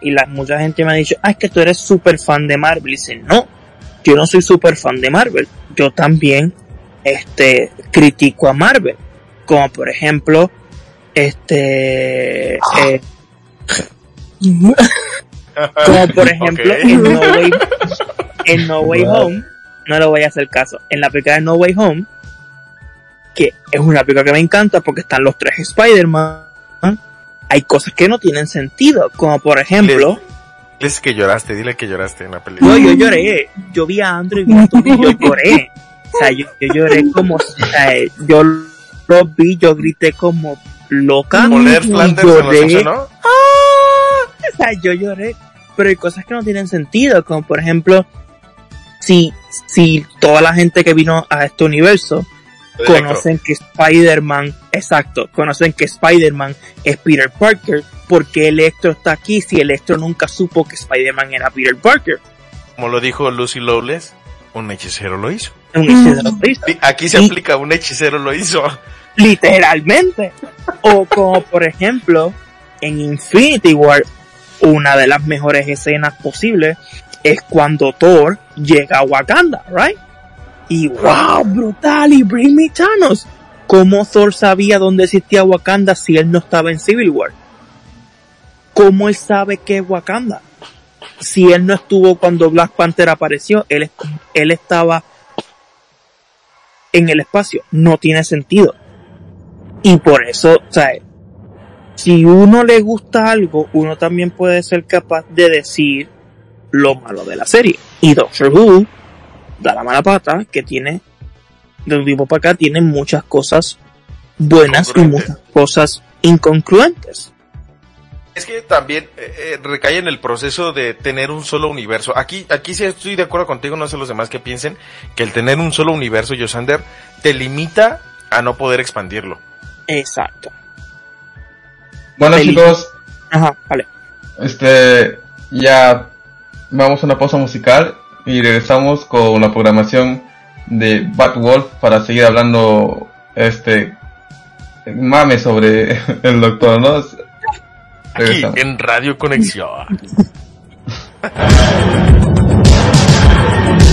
Y la, mucha gente me ha dicho, ah, es que tú eres súper fan de Marvel. Y dice, no, yo no soy súper fan de Marvel. Yo también, este, critico a Marvel. Como por ejemplo, este, eh, como por ejemplo, en No Way, en No Way. Home, no le voy a hacer caso. En la película de No Way Home, que es una película que me encanta porque están los tres Spider-Man, hay cosas que no tienen sentido, como por ejemplo, Diles que lloraste, dile que lloraste en la película. no, yo lloré, yo vi a Andrew y y yo lloré. O sea, yo, yo lloré como, o sea, yo lo vi, yo grité como loca. Oler Flanders lloré. ¿no? O sea, yo lloré, pero hay cosas que no tienen sentido, como por ejemplo, si, si toda la gente que vino a este universo conocen que Spider-Man, exacto, conocen que Spider-Man es Peter Parker, ¿por qué Electro está aquí si Electro nunca supo que Spider-Man era Peter Parker? Como lo dijo Lucy Lowless, un hechicero lo hizo. Un hechicero lo hizo. Sí, Aquí se Y- aplica, un hechicero lo hizo. Literalmente. O como por ejemplo, en Infinity War, una de las mejores escenas posibles es cuando Thor llega a Wakanda, right? Y wow, brutal, y bring me Thanos. ¿Cómo Thor sabía dónde existía Wakanda si él no estaba en Civil War? ¿Cómo él sabe que es Wakanda? Si él no estuvo cuando Black Panther apareció, él, él estaba en el espacio. No tiene sentido. Y por eso, o sea, si uno le gusta algo, uno también puede ser capaz de decir lo malo de la serie. Y Doctor Who da la mala pata que tiene, de un tiempo para acá, tiene muchas cosas buenas y muchas cosas incongruentes. Es que también eh, eh, recae en el proceso de tener un solo universo. Aquí, aquí sí estoy de acuerdo contigo, no sé los demás que piensen, que el tener un solo universo, Yosander, te limita a no poder expandirlo. Exacto. Bueno Feliz. chicos, Ajá, vale. este ya vamos a una pausa musical y regresamos con la programación de Batwolf para seguir hablando este mame sobre el doctor, ¿no? Aquí en Radio Conexión.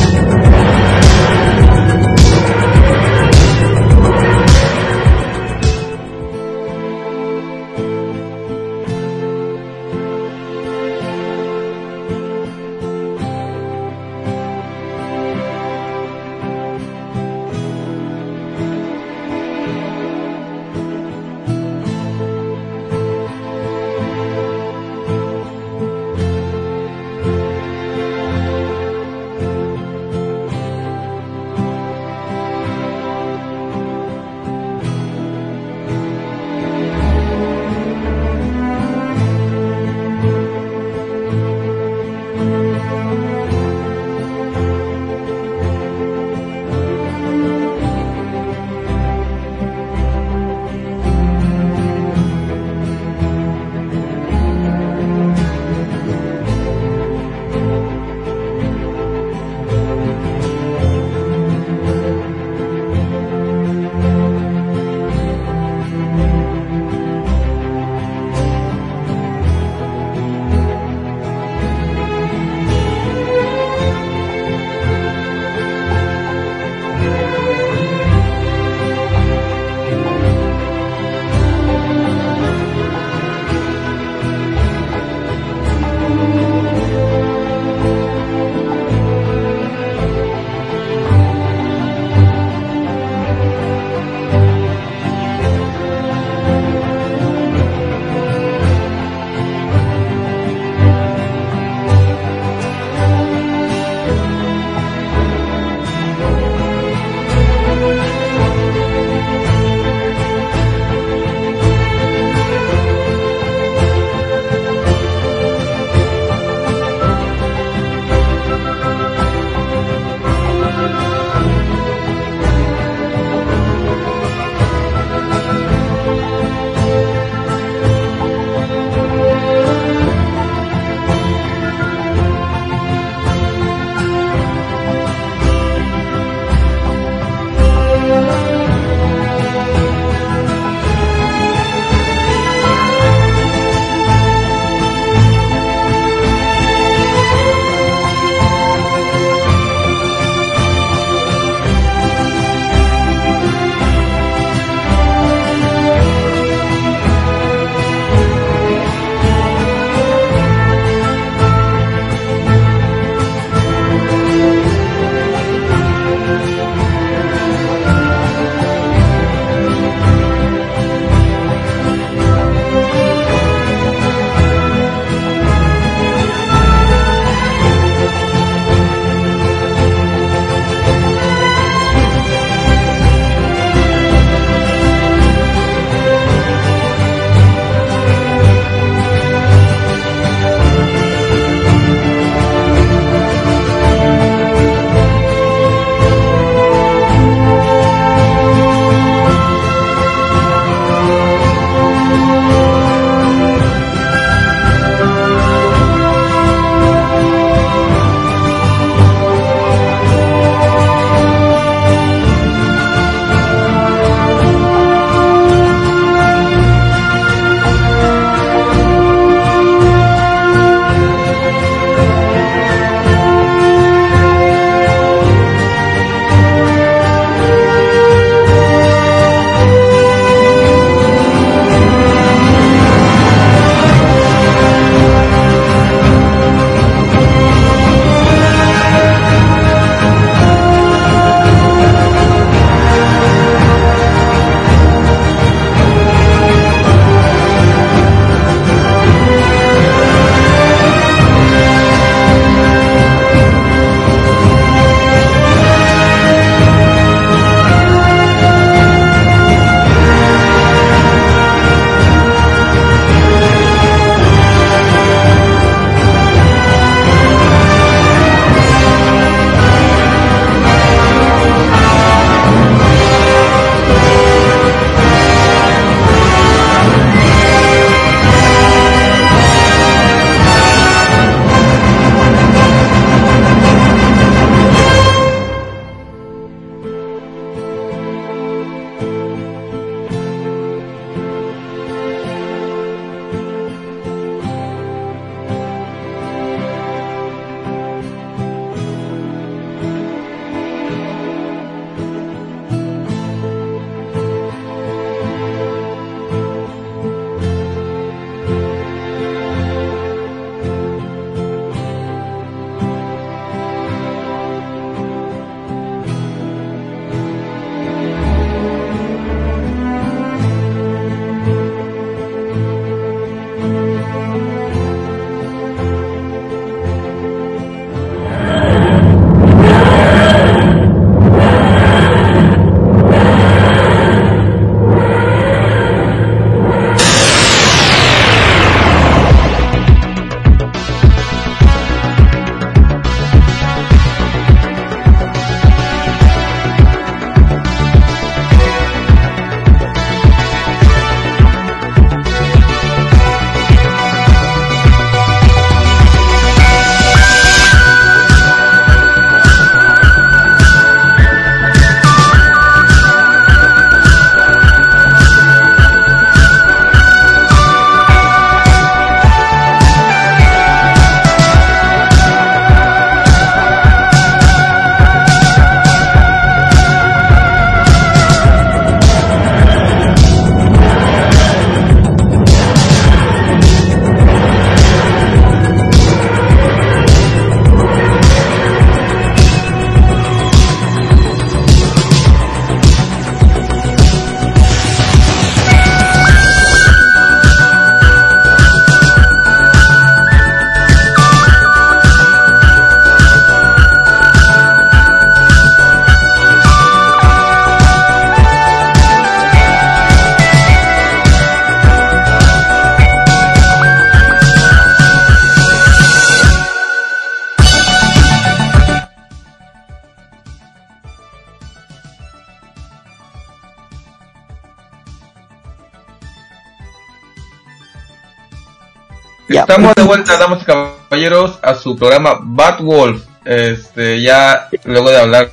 Estamos de vuelta, damas y caballeros, a su programa Batwolf. Este, ya luego de hablar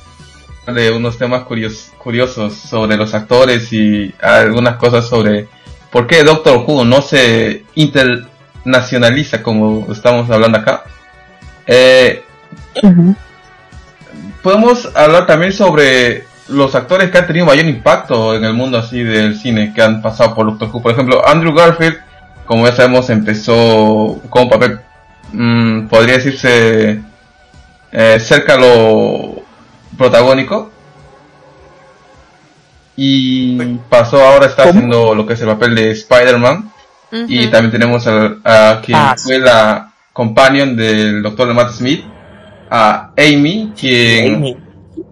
de unos temas curios- curiosos sobre los actores y algunas cosas sobre por qué Doctor Who no se internacionaliza como estamos hablando acá. Eh, podemos hablar también sobre los actores que han tenido mayor impacto en el mundo así del cine que han pasado por Doctor Who. Por ejemplo, Andrew Garfield, como ya sabemos, empezó con un papel, mm, podría decirse, eh, cerca a lo protagónico. Y pasó ahora, está ¿Cómo? haciendo lo que es el papel de Spider-Man. Y también tenemos a, quien Ah, fue la companion del doctor Matt Smith, a Amy, quien Amy.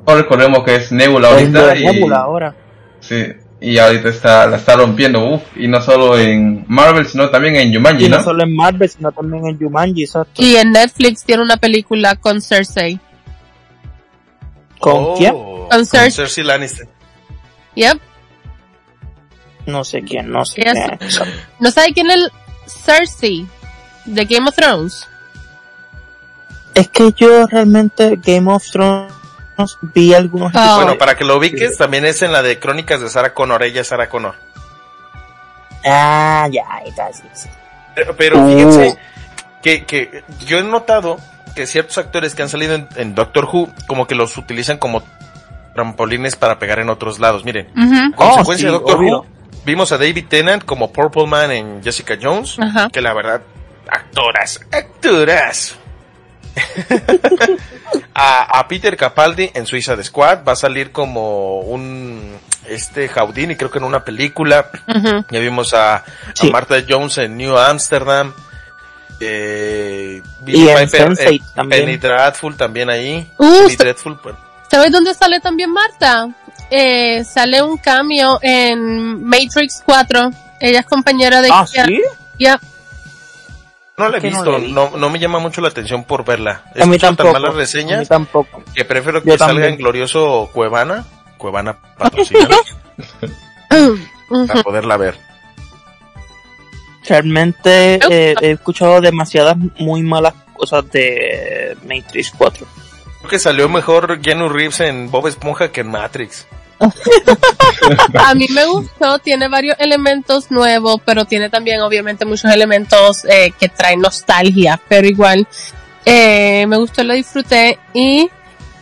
ahora recordemos que es Nebula ahorita. Es Y, Nebula ahora. sí, y ahorita está, la está rompiendo, uf, y no solo en Marvel, sino también en Jumanji, Y no ¿no? solo en Marvel, sino también en Jumanji, exacto. Y en Netflix tiene una película con Cersei. ¿Con Oh, quién? Con Cersei. Cersei Lannister. Yep. No sé quién, no sé Yes. quién. ¿No sabe quién es el Cersei de Game of Thrones? Es que yo realmente Game of Thrones vi algunos episodios. Bueno, para que lo ubiques, también es en la de Crónicas de Sarah Connor. Ella es Sarah Connor. Ah, ya, ahí está, sí, sí. Pero, pero Uh. fíjense que, que yo he notado que ciertos actores que han salido en, en Doctor Who, como que los utilizan como trampolines para pegar en otros lados. Miren, Ujú. consecuencia sí, de Doctor obvio. Who, vimos a David Tennant como Purple Man en Jessica Jones, Ajá. que la verdad, actoras, actoras. a, a Peter Capaldi en Suiza de Squad va a salir como un este Houdini, creo que en una película. Ya vimos a, a Sí. Martha Jones en New Amsterdam. Eh, Y en Piper, Sense8 eh, también. Penny Dreadful también ahí. Uh, Penny Dreadful, pues, ¿Sabes dónde sale también Marta? Eh, sale un cameo en Matrix 4. Ella es compañera de... Ah, ¿sí? Yep. No la he no visto, no, no me llama mucho la atención por verla. He A mí escuchado tan tampoco. malas A mí reseñas tampoco. que prefiero que Yo salga también. en glorioso Cuevana. Cuevana patrocina para poderla ver. Realmente eh, he escuchado demasiadas muy malas cosas de Matrix 4. Creo que salió mejor Keanu Reeves en Bob Esponja que en Matrix. A mí me gustó, tiene varios elementos nuevos, pero tiene también obviamente muchos elementos eh, que traen nostalgia, pero igual eh, me gustó, lo disfruté y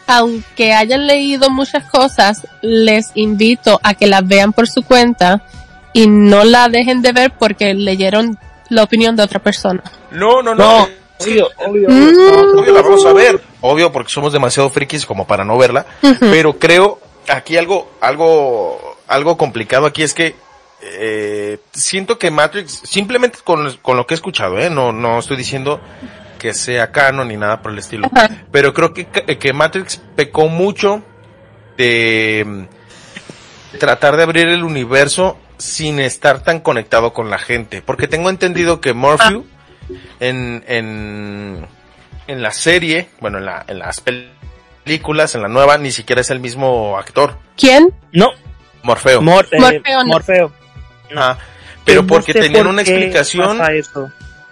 aunque hayan leído muchas cosas, les invito a que las vean por su cuenta y no la dejen de ver porque leyeron la opinión de otra persona. No, no, No, no. obvio, obvio. Mm. Obvio la vamos a ver. Obvio porque somos demasiado frikis como para no verla. Pero creo aquí algo, algo, algo complicado aquí es que eh, siento que Matrix, simplemente con, con lo que he escuchado, eh, no, no estoy diciendo que sea canon ni nada por el estilo. Ajá. Pero creo que, que Matrix pecó mucho de tratar de abrir el universo sin estar tan conectado con la gente. Porque tengo entendido que Morphew en, en, en la serie, bueno, en, la, en las pel- películas, en la nueva, ni siquiera es el mismo actor, ¿Quién? No, Morfeo. Mor- eh, Morfeo no. Morfeo. Ah, pero No porque sé tenían por una explicación,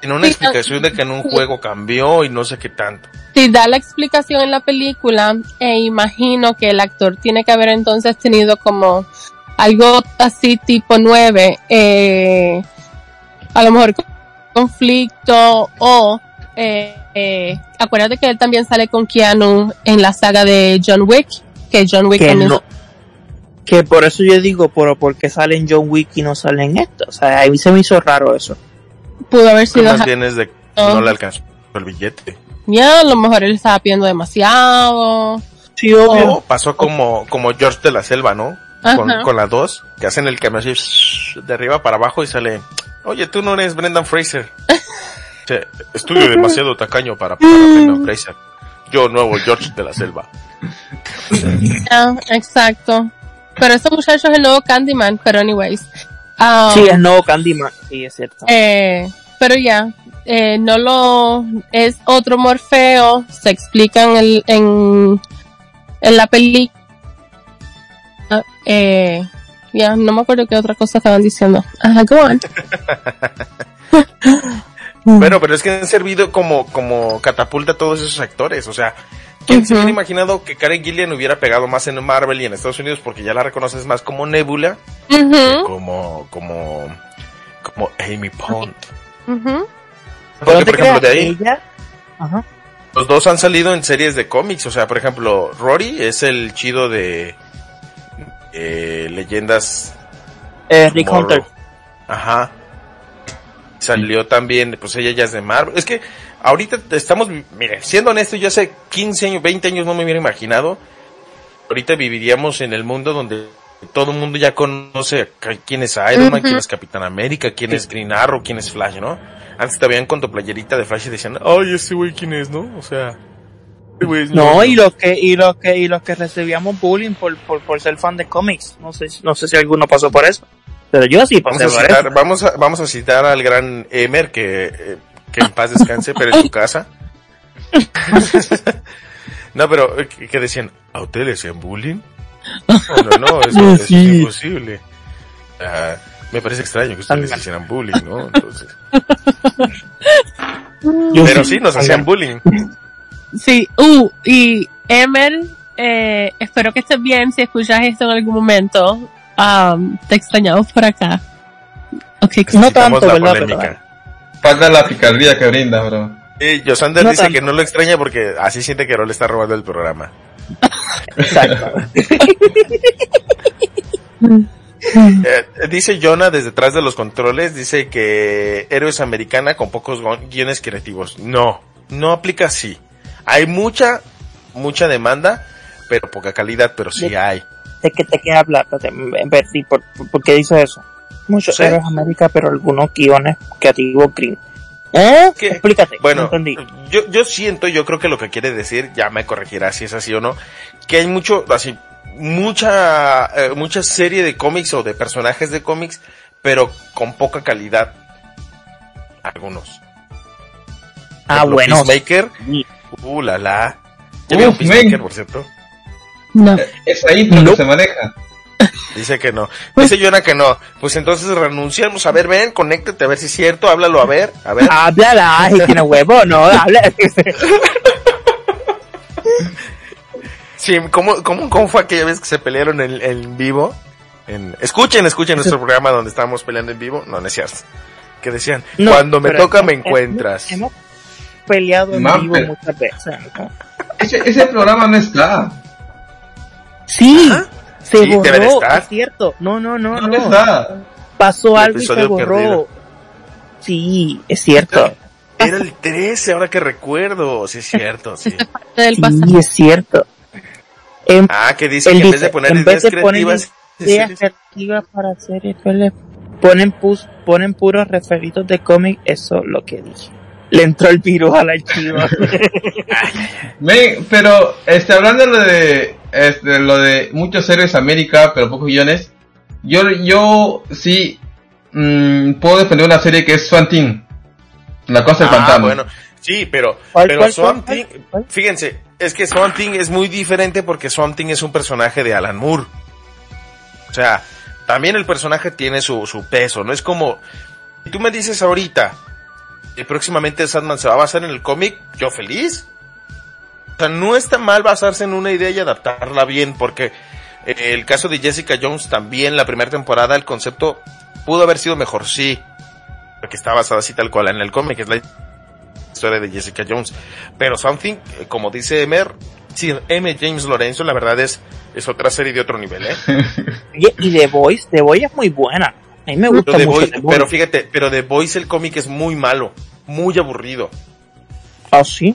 tenían una Sí, explicación de que en un juego cambió y no sé qué tanto. Si da la explicación en la película, e imagino que el actor tiene que haber entonces tenido como algo así tipo 9, eh, a lo mejor con- conflicto o eh, eh, acuérdate que él también sale con Keanu en la saga de John Wick, que John Wick Que también no. Que por eso yo digo, pero ¿por qué salen John Wick y no salen esto? O sea, a mí se me hizo raro eso. pudo haber sido más bien es de no le alcanzó el billete. ya, a lo mejor él estaba pidiendo demasiado. Sí, O pasó como, como George de la Selva, ¿no? Con, Ajá. con la 2, que hacen el cambio así de arriba para abajo y sale, oye, tú no eres Brendan Fraser. Estudio demasiado tacaño para, para Brendan Fraser. Yo, nuevo George de la Selva. Ya, exacto. Pero ese muchacho es el nuevo Candyman, pero anyways. Um, Sí, es nuevo Candyman. Sí, es cierto. Eh, pero ya, eh, no lo es otro Morfeo, se explica en el, en, en la película. Eh, ya, no me acuerdo qué otra cosa estaban diciendo. Ajá, go on. Bueno, pero es que han servido como, como catapulta a todos esos actores. O sea, ¿quién se hubiera imaginado que Karen Gillian hubiera pegado más en Marvel y en Estados Unidos porque ya la reconoces más como Nebula, Ujú, como, como, como Amy Pond? ujú. Porque, no te por ejemplo, de ahí, ella- Ajá. los dos han salido en series de cómics. O sea, por ejemplo, Rory es el chido de eh, leyendas Eh, Rick. Hunter. Ajá. Salió también, pues ella ya es de Marvel. Es que ahorita estamos, mire, siendo honesto, yo hace 15 años, 20 años no me hubiera imaginado. Ahorita viviríamos en el mundo donde todo el mundo ya conoce a quién es Iron Man, quién es Capitán América, quién es Green Arrow, quién es Flash, ¿no? Antes te veían con tu playerita de Flash y decían, ay, ese güey quién es, ¿no? O sea, No, nuevo". y los que, y los que, y los que recibíamos bullying por, por, por ser fan de cómics. No sé, no sé si alguno pasó por eso. Pero yo sí Vamos pasé a, por citar, vamos, a, vamos a citar al gran Emer, que, eh, que en paz descanse, pero en su casa. no, pero, eh, que, decían, ¿a ustedes le hacían bullying? No, no, no, eso, eso es imposible. Ah, me parece extraño que ustedes les hicieran bullying, ¿no? Entonces, Yo pero sí, nos hacían bullying. Sí, uh, y Emer, eh, espero que estés bien si escuchas esto en algún momento. Um, te extrañamos por acá. Ok, No tanto, la ¿verdad? polémica. Falta la picardía que brinda, bro. Y Yosander No dice tanto. que no lo extraña porque así siente que Rol está robando el programa. Exacto. Eh, dice Jonah desde detrás de los controles, dice que Héroes Americana con pocos gu- guiones creativos. No, no aplica así. Hay mucha, mucha demanda, pero poca calidad, pero sí De- hay. ¿De qué te queda hablar? Espérate, En ver, sí, ¿por, por, qué dice eso? Muchos Sí. héroes América, pero algunos guiones creativos green. ¿Eh? ¿Qué? Explícate. Bueno, entendí. yo, yo siento, yo creo que lo que quiere decir, ya me corregirá si es así o no, que hay mucho, así, mucha, eh, mucha serie de cómics o de personajes de cómics, pero con poca calidad. Algunos. Ah, bueno. Peacemaker, sí. uh, la la. ¿Ya Uf, Peacemaker, por cierto? No. Es ahí lo No. que se maneja. Dice que no. Dice Jonah que no. Pues entonces renunciamos. A ver, ven, conéctate a ver si es cierto. Háblalo a ver. A ver. Háblala, si tiene huevo, no, habla. Sí, ¿cómo, cómo, cómo fue aquella vez que se pelearon en, en vivo? En, escuchen, escuchen nuestro programa donde estábamos peleando en vivo. No, no es cierto. Que decían, No, cuando me toca me encuentras. Hemos peleado en vivo muchas veces. ¿no? Ese, ese programa no está. Sí, se Sí, debe de borró, estar. es cierto. No, no, no, No, está. Pasó El algo y se borró. perdido. Sí, es cierto. Era el 13, ahora que recuerdo. Sí, es cierto, sí. Es cierto. Em, Ah, que dice que en vez de poner en vez ideas creativas, ideas creativas para series, pues le ponen, pus, ponen puros referitos de cómic, eso es lo que dije. Le entró el virus al archivo. Men, pero, este, hablando de lo de, este, lo de muchos series América, pero pocos guiones, yo, yo sí, mm, puedo defender una serie que es Swamp Thing. La cosa del Ah, pantano. bueno. Sí, pero, ¿Cuál, pero cuál, Swamp cuál, Thing, cuál? fíjense, es que Swamp Thing es muy diferente porque Swamp Thing es un personaje de Alan Moore. O sea, también el personaje tiene su, su peso, no es como, si tú me dices ahorita, y próximamente Sandman se va a basar en el cómic, yo feliz. O sea, no está mal basarse en una idea y adaptarla bien, porque eh, el caso de Jessica Jones también, la primera temporada, el concepto pudo haber sido mejor, sí, porque está basada así tal cual en el cómic, es la historia de Jessica Jones. Pero Something, eh, como dice Emer, M. James Lorenzo, la verdad es, es otra serie de otro nivel, ¿eh? Oye, y The Voice, The Voice es muy buena. A mí me gusta Pero, The mucho Voice- The pero fíjate, pero The Voice el cómic es muy malo, muy aburrido, Ah, sí.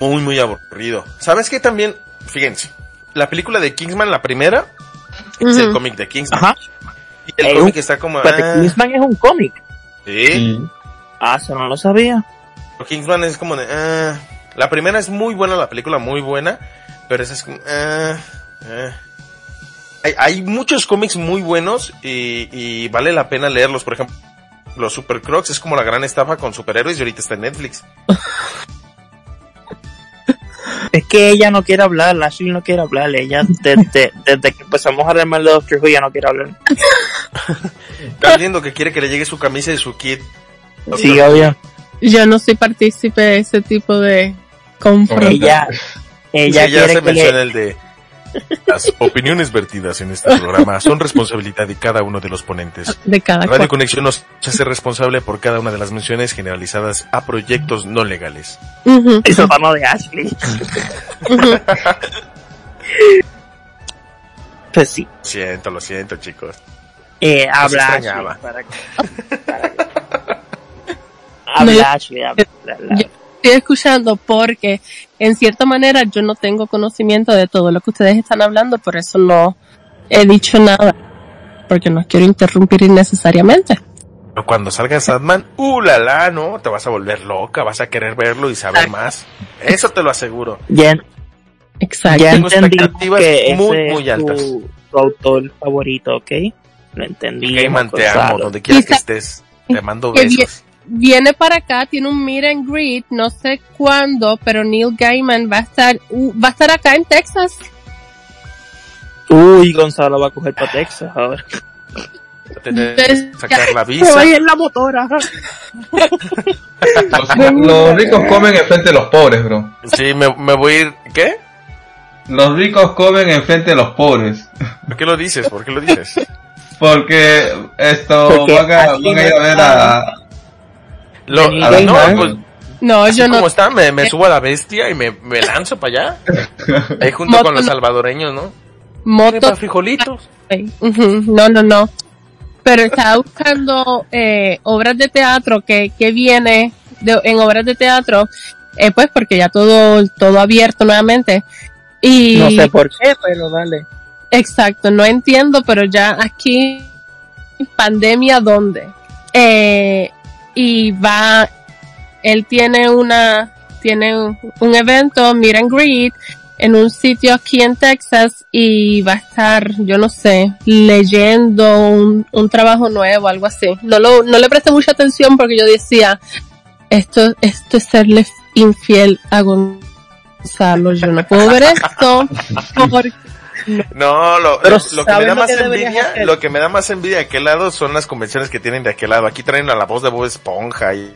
muy, muy aburrido. ¿Sabes qué también? Fíjense, la película de Kingsman, la primera, es el cómic de Kingsman. Ajá. Y el Eh, cómic está como... Ah, Kingsman es un cómic. sí, Sí. Ah, eso no lo sabía. Kingsman es como de... ah, la primera es muy buena, la película muy buena, pero esa es como... ah, ah. Hay, hay muchos cómics muy buenos y, y vale la pena leerlos. Por ejemplo, los Super Crocs es como la gran estafa con superhéroes y ahorita está en Netflix. Es que ella no quiere hablar, Ashley no quiere hablar. Ella, desde, desde que empezamos a armar de Doctor Who, ya no quiere hablar. Está viendo que quiere que le llegue su camisa y su kit. Sí, obvio. yo no soy partícipe de ese tipo de confrontación. Ella, ella ya quiere se que menciona le, el de las opiniones vertidas en este programa son responsabilidad de cada uno de los ponentes. de cada Radio cual. Conexión nos hace responsable por cada una de las menciones generalizadas a proyectos no legales. Ujú, eso tono de Ashley. Pues sí, Siento, lo siento, chicos. eh, habla Ashley. extrañaba. Para que, para que- habla Ashley, habla, habla. Estoy escuchando porque en cierta manera yo no tengo conocimiento de todo lo que ustedes están hablando, por eso no he dicho nada, porque no quiero interrumpir innecesariamente. Pero cuando salga Sadman, uh, la, la, no, te vas a volver loca, vas a querer verlo y saber más. Eso te lo aseguro. Ya, Exacto. ya Tengo entendí expectativas que muy, ese muy es altas. Tu, tu autor favorito, ¿ok? Lo entendí. Gaiman, te amo, donde quiera que estés. Te mando besos. Viene para acá, tiene un meet and greet, no sé cuándo, pero Neil Gaiman va a estar, uh, va a estar acá en Texas. Uy, Gonzalo va a coger para Texas ahora. Entonces, que sacar la visa. voy en la motora. Los, los ricos comen enfrente de los pobres, bro. Sí, me, me voy a ir. ¿Qué? Los ricos comen enfrente de los pobres. ¿Por qué lo dices? ¿Por qué lo dices? Porque esto Porque van a, van a ir a ver a... Lo, a ver, no, pues, No, yo no. como está, me, me subo a la bestia y me, me lanzo para allá. Ahí junto Moto con los no. salvadoreños, ¿no? Moto Para frijolitos. No, no, no. Pero estaba buscando eh, obras de teatro que, que viene de, en obras de teatro, eh, pues porque ya todo, todo abierto nuevamente. Y No sé por qué, pero dale. exacto, no entiendo, pero ya aquí pandemia dónde. Eh, y va, él tiene una, tiene un, evento, meet and greet, en un sitio aquí en Texas y va a estar, yo no sé, leyendo un, un trabajo nuevo, algo así. No lo, no le presté mucha atención porque yo decía, esto, esto es serle infiel a Gonzalo, yo no puedo ver esto porque No, lo, que me ¿sabes da más que envidia, hacer? lo que me da más envidia de aquel lado son las convenciones que tienen de aquel lado. Aquí traen a la voz de Bob Esponja y,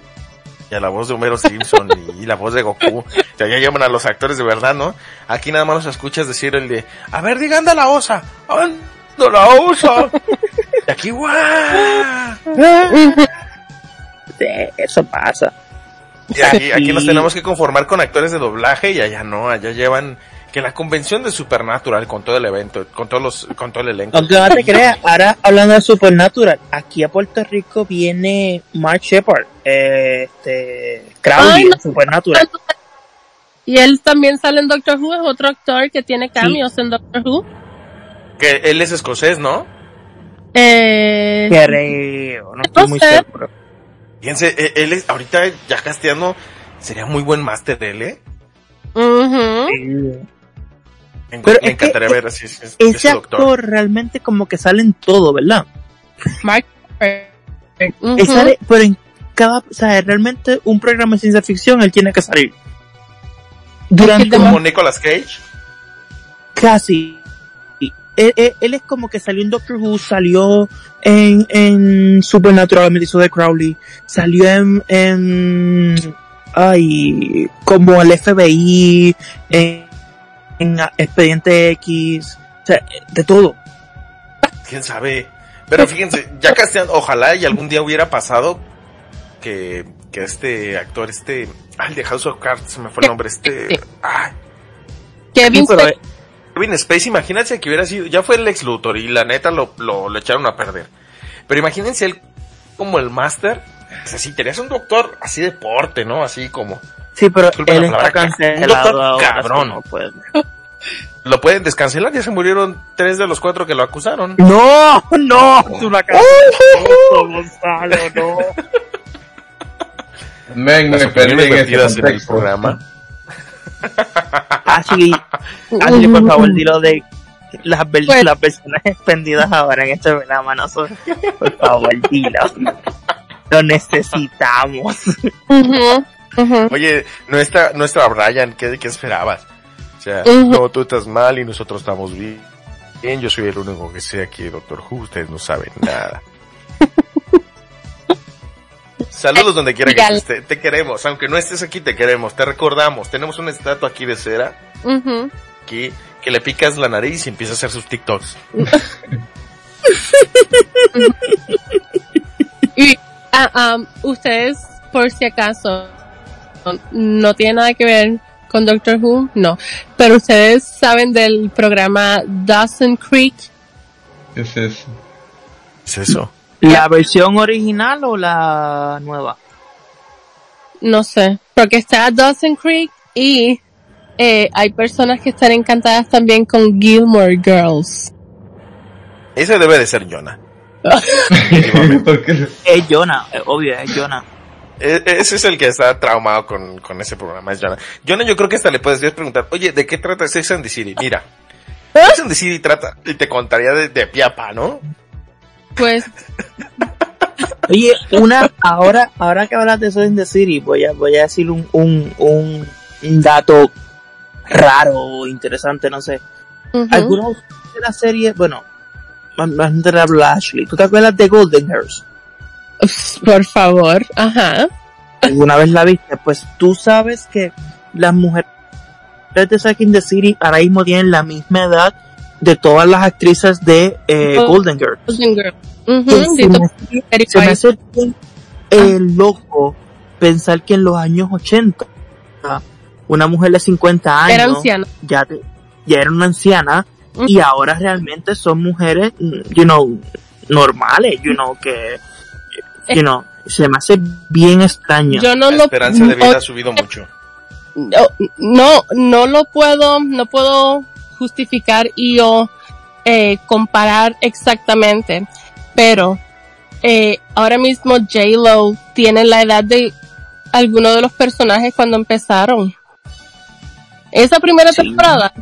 y a la voz de Homero Simpson y, y la voz de Goku. O sea, ya llaman a los actores de verdad, ¿no? Aquí nada más los escuchas decir el de, a ver, diga, anda la osa, anda la osa. Y aquí, guau. Sí, eso pasa. Y aquí, aquí nos tenemos que conformar con actores de doblaje y allá no, allá llevan que la convención de Supernatural con todo el evento, con todos los, con todo el elenco. Aunque no te creas, ahora hablando de Supernatural, aquí a Puerto Rico viene Mark Shepard, eh, este, Crowley Ay, no. en Supernatural. Y él también sale en Doctor Who, es otro actor que tiene cameos en Doctor Who. Que él es escocés, ¿no? Eh, Creo, no estoy No muy seguro. Fíjense, e- él es, ahorita ya casteando, sería muy buen máster él, ¿eh? Sí. Me, Pero me es que encantaría es- ver así, ese, Ese ese doctor. actor realmente como que sale en todo, ¿verdad? Ujú. Él sale, pero en cada, o sea, realmente un programa de ciencia ficción él tiene que salir. Durante Como Nicolas Cage. casi. Él, él- él es como que salió en Doctor Who, salió en, en Supernatural, me hizo de Crowley, salió en, en, ay, como el FBI, en, en Expediente X, o sea, de todo. quién sabe. Pero fíjense, ya casteando, ojalá y algún día hubiera pasado que, que este actor, este, ah, el de House of Cards, se me fue el nombre, este, ay, Kevin pero, Space, imagínense que hubiera sido, ya fue el ex Luthor y la neta lo, lo, lo echaron a perder. Pero imagínense él como el máster, o sea, si tenías un doctor así de porte, ¿no? Así como, sí, pero Disculpen él está cancelado ahora, cabrón. no puede. lo pueden descancelar, ya se murieron tres de los cuatro que lo acusaron. No, no, tú la Gonzalo, no. Men, me perdí en en el programa. Ashley, Ashley, por favor, dilo de las, ver- Pues- las personas expendidas ahora en este programa, no son, por favor, dilo. Lo necesitamos. Oye, nuestra, nuestra Brian, ¿qué, qué esperabas? O sea, Ujú. no, tú estás mal y nosotros estamos bien. Yo soy el único que sé aquí, Doctor Who, ustedes no saben nada. Saludos donde quiera que estés. Te, queremos. Aunque no estés aquí, te queremos. Te recordamos. Tenemos una estatua aquí de cera. Ujú. Aquí, que le picas la nariz y empieza a hacer sus TikToks. Y ah, um, ustedes, por si acaso, no tiene nada que ver con Doctor Who, no. Pero ustedes saben del programa Dawson Creek. ¿Qué es eso? ¿Es eso? ¿La versión original o la nueva? No sé, porque está Dawson Creek y eh, hay personas que están encantadas también con Gilmore Girls. Ese debe de ser Jonah. Es Jonah, eh, obvio, es Jonah. E- ese es el que está traumado con, con ese programa, es Jonah. Jonah, yo creo que hasta le puedes preguntar, oye, ¿de qué trata Sex and the City? Mira, Sex and the City trata, y te contaría de, de pie a pa, ¿no? Pues, Oye, una, ahora, ahora que hablas de eso en The City, voy a, voy a decir un, un, un, un dato raro o interesante, no sé. ujú. Algunos de la serie, bueno, más más de la Ashley, ¿tú te acuerdas de Golden Girls? por favor, ajá. ¿Alguna vez la viste? Pues tú sabes que las mujeres de Sex and the City ahora mismo tienen la misma edad de todas las actrices de eh, Oh. Golden Girls. Golden Girl. Ujú, Que se, me, se hace bien, eh, loco pensar que en los años 80 una mujer de 50 años Era anciana. ya, te- ya era una anciana y ahora realmente son mujeres, mm, you know, normales, you know, que, you know, se me hace bien extraño. Yo no La lo esperanza de vida no- ha subido mucho. no, no, no lo puedo, no puedo justificar y o eh, comparar exactamente, pero eh, ahora mismo J Lo tiene la edad de algunos de los personajes cuando empezaron. Esa primera Sí. temporada,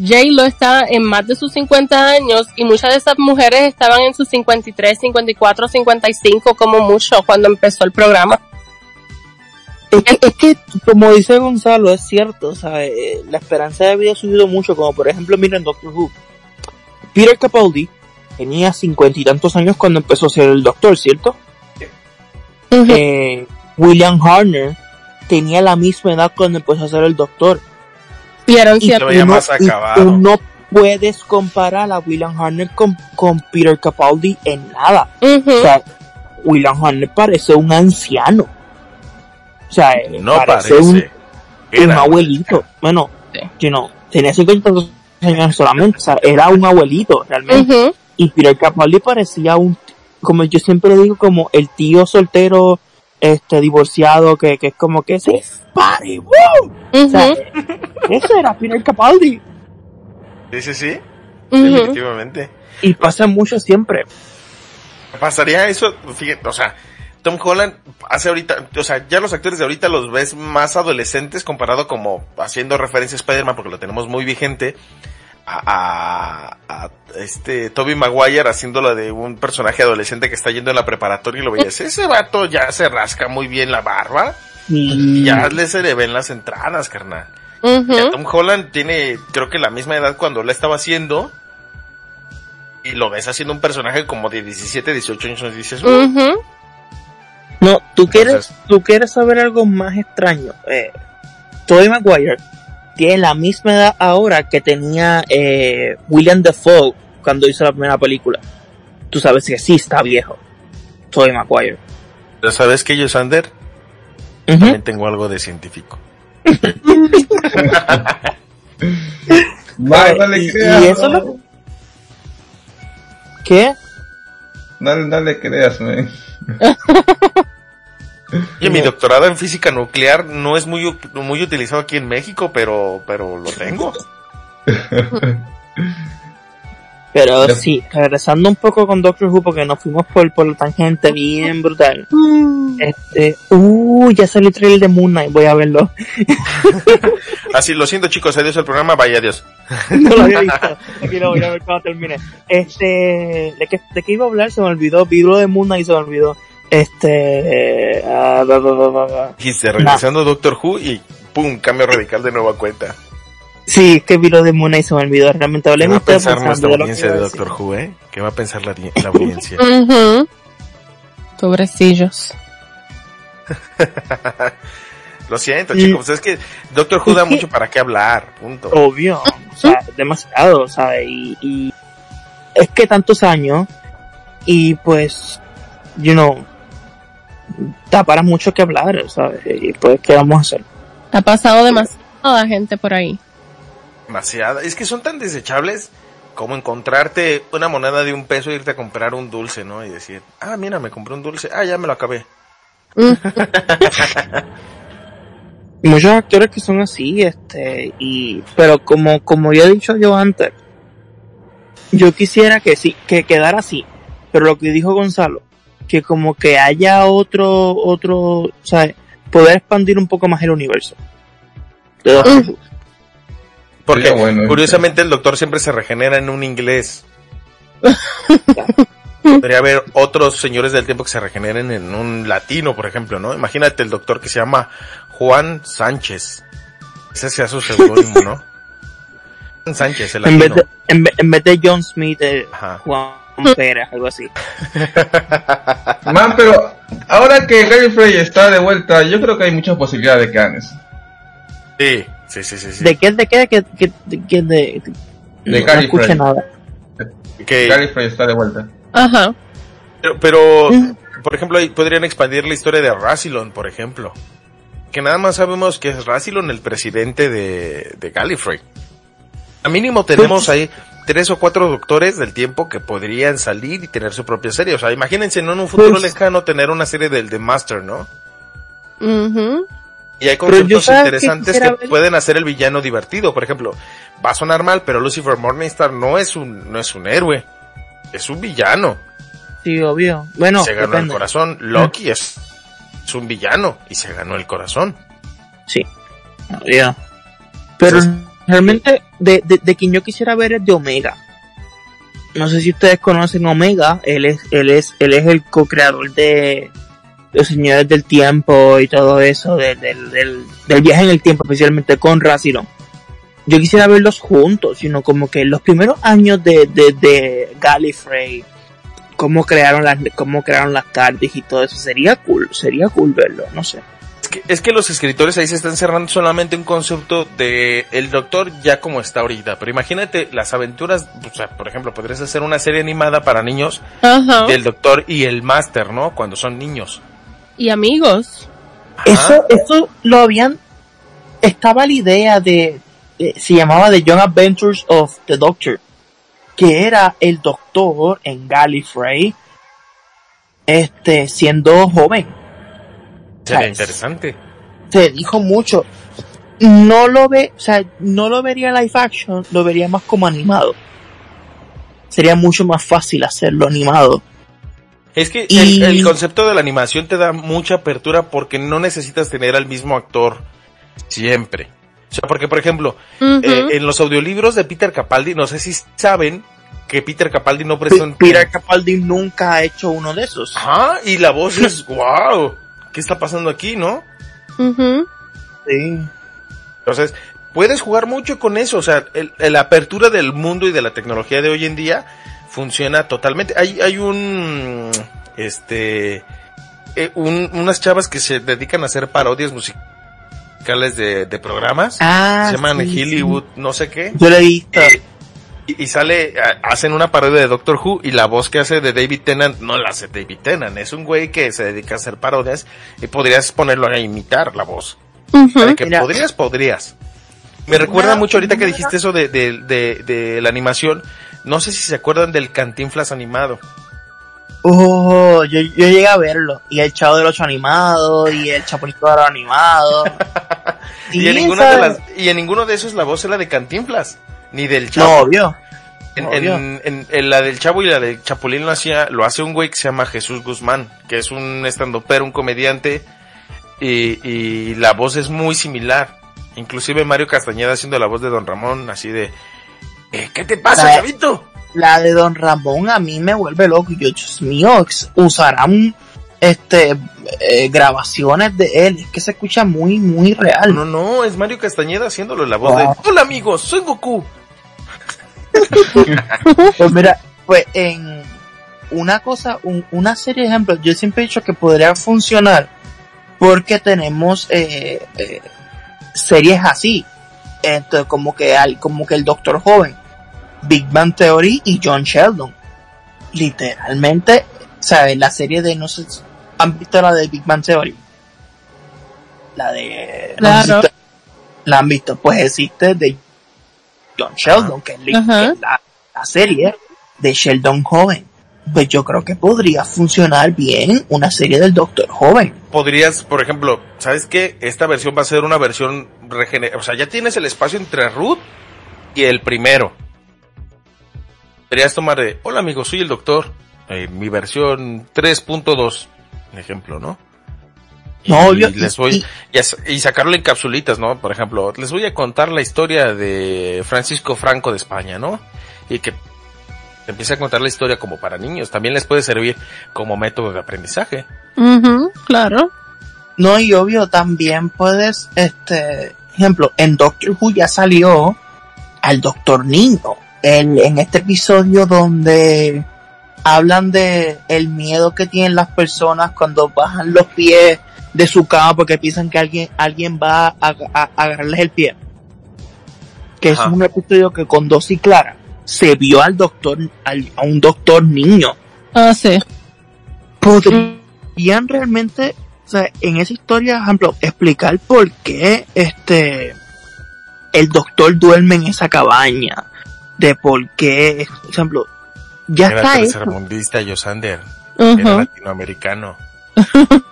J Lo está en más de sus 50 años y muchas de esas mujeres estaban en sus 53, 54, 55 como mucho cuando empezó el programa. Es que, es que, como dice Gonzalo, es cierto, ¿sabes? Eh, La esperanza de vida ha subido mucho, como por ejemplo, miren Doctor Who. Peter Capaldi tenía cincuenta y tantos años cuando empezó a ser el doctor, ¿cierto? Eh, William Harner tenía la misma edad cuando empezó a ser el doctor. Y tú no- más y acabado. tú no puedes comparar a William Harner con, con Peter Capaldi en nada. O sea, William Harner parece un anciano. O sea, eh, No parece, parece. un, un abuelito. Bueno, you know, tenía 52 años solamente. O sea, era un abuelito realmente. Y Peter Capaldi parecía un, como yo siempre digo, como el tío soltero, este, divorciado, que, que es como que se pare, ¡wow! O sea, ese era Peter Capaldi. Sí, sí, sí. Definitivamente. Y pasa mucho siempre. Pasaría eso, fíjate, o sea, Tom Holland hace ahorita, o sea, ya los actores de ahorita los ves más adolescentes comparado como haciendo referencia a Spider-Man porque lo tenemos muy vigente a, a, este Toby Maguire haciéndolo de un personaje adolescente que está yendo en la preparatoria y lo veías, ese vato ya se rasca muy bien la barba y Y ya le se le ven las entradas, carnal. Ya. Tom Holland tiene, creo que la misma edad cuando la estaba haciendo. Y lo ves haciendo un personaje como de 17, 18 años y dices, "Uh, Ujú. No, tú quieres, Entonces- tú quieres saber algo más extraño. Eh, Tobey Maguire tiene la misma edad ahora que tenía eh, William Defoe cuando hizo la primera película. Tú sabes que sí está viejo. Tobey Maguire. ¿Pero sabes que yo, Sander? Ujú. También tengo algo de científico. Vale, no le y, creas. y eso no. lo- ¿Qué? No, no le creas, man. Oye, mi doctorado en física nuclear no es muy, u- muy utilizado aquí en México, pero, pero lo tengo. Pero sí, regresando un poco con Doctor Who porque nos fuimos por, por la tangente bien brutal. Este, uh, ya salió el trailer de Moon Knight, voy a verlo. Así, lo siento chicos, adiós al programa, vaya adiós. no lo había visto. Aquí lo voy a ver cuando termine. Este, ¿de qué, de qué iba a hablar? Se me olvidó. Vi lo de Moon Knight y se me olvidó. Este, ah, ba, ba, ba, ba, ba. Dijiste, regresando Doctor Who y pum, cambio radical de nueva cuenta. Sí, es que vi lo de Moon y se me olvidó. Realmente ¿Qué va a pensar nuestra audiencia de. Doctor Who, eh? ¿Qué va a pensar la, la audiencia? Ujú. Pobrecillos. Lo siento, Mm. chicos, es que Doctor Who da mucho para qué hablar, punto. Obvio, o sea, demasiado, ¿sabes? Y, y es que tantos años y pues, you know, da para mucho que hablar, ¿sabes? Y pues, ¿qué vamos a hacer? Ha pasado demasiada gente por ahí. Demasiada. Es que son tan desechables como encontrarte una moneda de un peso e irte a comprar un dulce, ¿no? Y decir, ah, mira, me compré un dulce, ah, ya me lo acabé. Mm. Y muchos actores que son así, este, y, pero como, como ya he dicho yo antes, yo quisiera que sí, que quedara así, pero lo que dijo Gonzalo, que como que haya otro, otro, ¿sabes? Poder expandir un poco más el universo. De Doctor Who. Porque bueno, curiosamente el doctor siempre se regenera en un inglés. Podría haber otros señores del tiempo que se regeneren en un latino, por ejemplo, ¿no? Imagínate el doctor que se llama Juan Sánchez. Ese sea su seudónimo, ¿no? Juan Sánchez, el En vez, latino. de, en, vez, en vez de John Smith, eh, Ajá. Pérez, algo así. Man, pero ahora que Gary Frey está de vuelta, yo creo que hay muchas posibilidades de que hagan eso. Sí, sí, sí, sí. sí. ¿De qué? ¿De qué? ¿De qué? ¿De, de, qué? de, no, no Gary escuché Frey. nada. Que- Gary Frey está de vuelta. Ajá. pero, pero, Mm. por ejemplo, ahí podrían expandir la historia de Rassilon, por ejemplo. Que nada más sabemos que es Rassilon el presidente de, de Gallifrey. A mínimo tenemos ahí tres o cuatro doctores del tiempo que podrían salir y tener su propia serie. O sea, imagínense ¿no? en un futuro Pues- lejano tener una serie del The Master, ¿no? Ujú. Y hay conceptos que interesantes que, pueden hacer el villano divertido. Por ejemplo, va a sonar mal, pero Lucifer Morningstar no es un, no es un héroe. Es un villano. Sí, obvio. Bueno, se ganó el corazón. Loki es, es un villano y se ganó el corazón. Sí. Ya. Pero Entonces- realmente de, de, de quien yo quisiera ver es de Omega. No sé si ustedes conocen Omega. Él es, él es, él es el co-creador de Los Señores del Tiempo y todo eso, del, del, del, viaje en el tiempo, especialmente con Rassilon. Yo quisiera verlos juntos, sino como que los primeros años de, de, de Gallifrey, cómo crearon las, cómo crearon las TARDIS y todo eso, sería cool, sería cool verlo, no sé. Es que, es que los escritores ahí se están cerrando solamente un concepto de el doctor ya como está ahorita. Pero imagínate las aventuras, o sea, por ejemplo, podrías hacer una serie animada para niños Ajá. del doctor y el máster, ¿no? Cuando son niños. Y amigos. Ajá. Eso, eso lo habían, estaba la idea de, de- se llamaba The Young Adventures of the Doctor, que era el doctor en Gallifrey, este, siendo joven. Sería ¿sabes? interesante. Se dijo mucho. No lo ve, o sea, no lo vería live action, lo vería más como animado. Sería mucho más fácil hacerlo animado. Es que Y- el, el concepto de la animación te da mucha apertura porque no necesitas tener al mismo actor siempre. O sea, porque por ejemplo, eh, en los audiolibros de Peter Capaldi, no sé si saben que Peter Capaldi no presenta... Peter Capaldi nunca ha hecho uno de esos. Ajá, y la voz es wow. ¿Qué está pasando aquí, no? Ujú. Sí. Entonces, puedes jugar mucho con eso. O sea, la apertura del mundo y de la tecnología de hoy en día funciona totalmente. Hay, hay un, este, eh, un- unas chavas que se dedican a hacer parodias musicales de, de programas. Ah, se llaman sí, Hollywood, no sé qué. Yo lo he visto. Eh, y, y sale, a- hacen una parodia de Doctor Who y la voz que hace de David Tennant no la hace David Tennant, es un güey que se dedica a hacer parodias y podrías ponerlo a imitar la voz. Que Mira. podrías, podrías. Me recuerda mucho ahorita que dijiste eso de, de, de, de la animación. No sé si se acuerdan del Cantinflas animado. Oh, yo, yo llegué a verlo. Y el Chavo del Ocho animado, y el Chapulito Dorado animado. y, en de y en ninguno de esos la voz era de Cantinflas. Ni del No, Chavo. obvio. En, Obvio. en- en- en la del Chavo y la del Chapulín lo hacía, lo hace un güey que se llama Jesús Guzmán, que es un estandopero, un comediante, y, y la voz es muy similar. Inclusive Mario Castañeda haciendo la voz de Don Ramón, así de, "Eh, ¿qué te pasa, La- chavito? La de Don Ramón a mí me vuelve loco. Yo, Dios mío, usarán este eh, grabaciones de él. Es que se escucha muy, muy real. No, no, es Mario Castañeda haciéndolo la voz Wow. de, hola amigos, soy Goku. Pues mira, pues en una cosa, un- una serie de ejemplos, yo siempre he dicho que podría funcionar porque tenemos eh, eh, series así. Entonces, como que al, como que el Doctor Joven, Big Bang Theory y John Sheldon. Literalmente, ¿sabes? La serie de, no sé, ¿han visto la de Big Bang Theory? La de... no sé si Claro. ustedes la han visto, pues existe de John Sheldon, que es la, la serie de Sheldon Joven. Pues yo creo que podría funcionar bien una serie del Doctor Joven. Podrías, por ejemplo, ¿sabes qué? Esta versión va a ser una versión regenerada. O sea, ya tienes el espacio entre Ruth y el primero. Podrías tomar de, hola amigo, soy el doctor. Eh, mi versión 3.2, ejemplo, ¿no? Y, No, yo- les voy, y- y, y sacarlo en capsulitas, ¿no? Por ejemplo, les voy a contar la historia de Francisco Franco de España, ¿no? Y que te empiece a contar la historia como para niños. También les puede servir como método de aprendizaje. Claro. No, y obvio, también puedes, este, ejemplo, en Doctor Who ya salió al Doctor Niño. En, en este episodio donde hablan de el miedo que tienen las personas cuando bajan los pies de su cama porque piensan que alguien, alguien va a, a- a agarrarles el pie. Que Ajá. es un episodio que con Dosis Clara se vio al doctor, al- a un doctor niño Ah, sí. podrían realmente, o sea, en esa historia, por ejemplo, explicar por qué este el doctor duerme en esa cabaña, de por qué, por ejemplo, ya Era está eso. tercermundista, Yosander. Era Ujú. latinoamericano.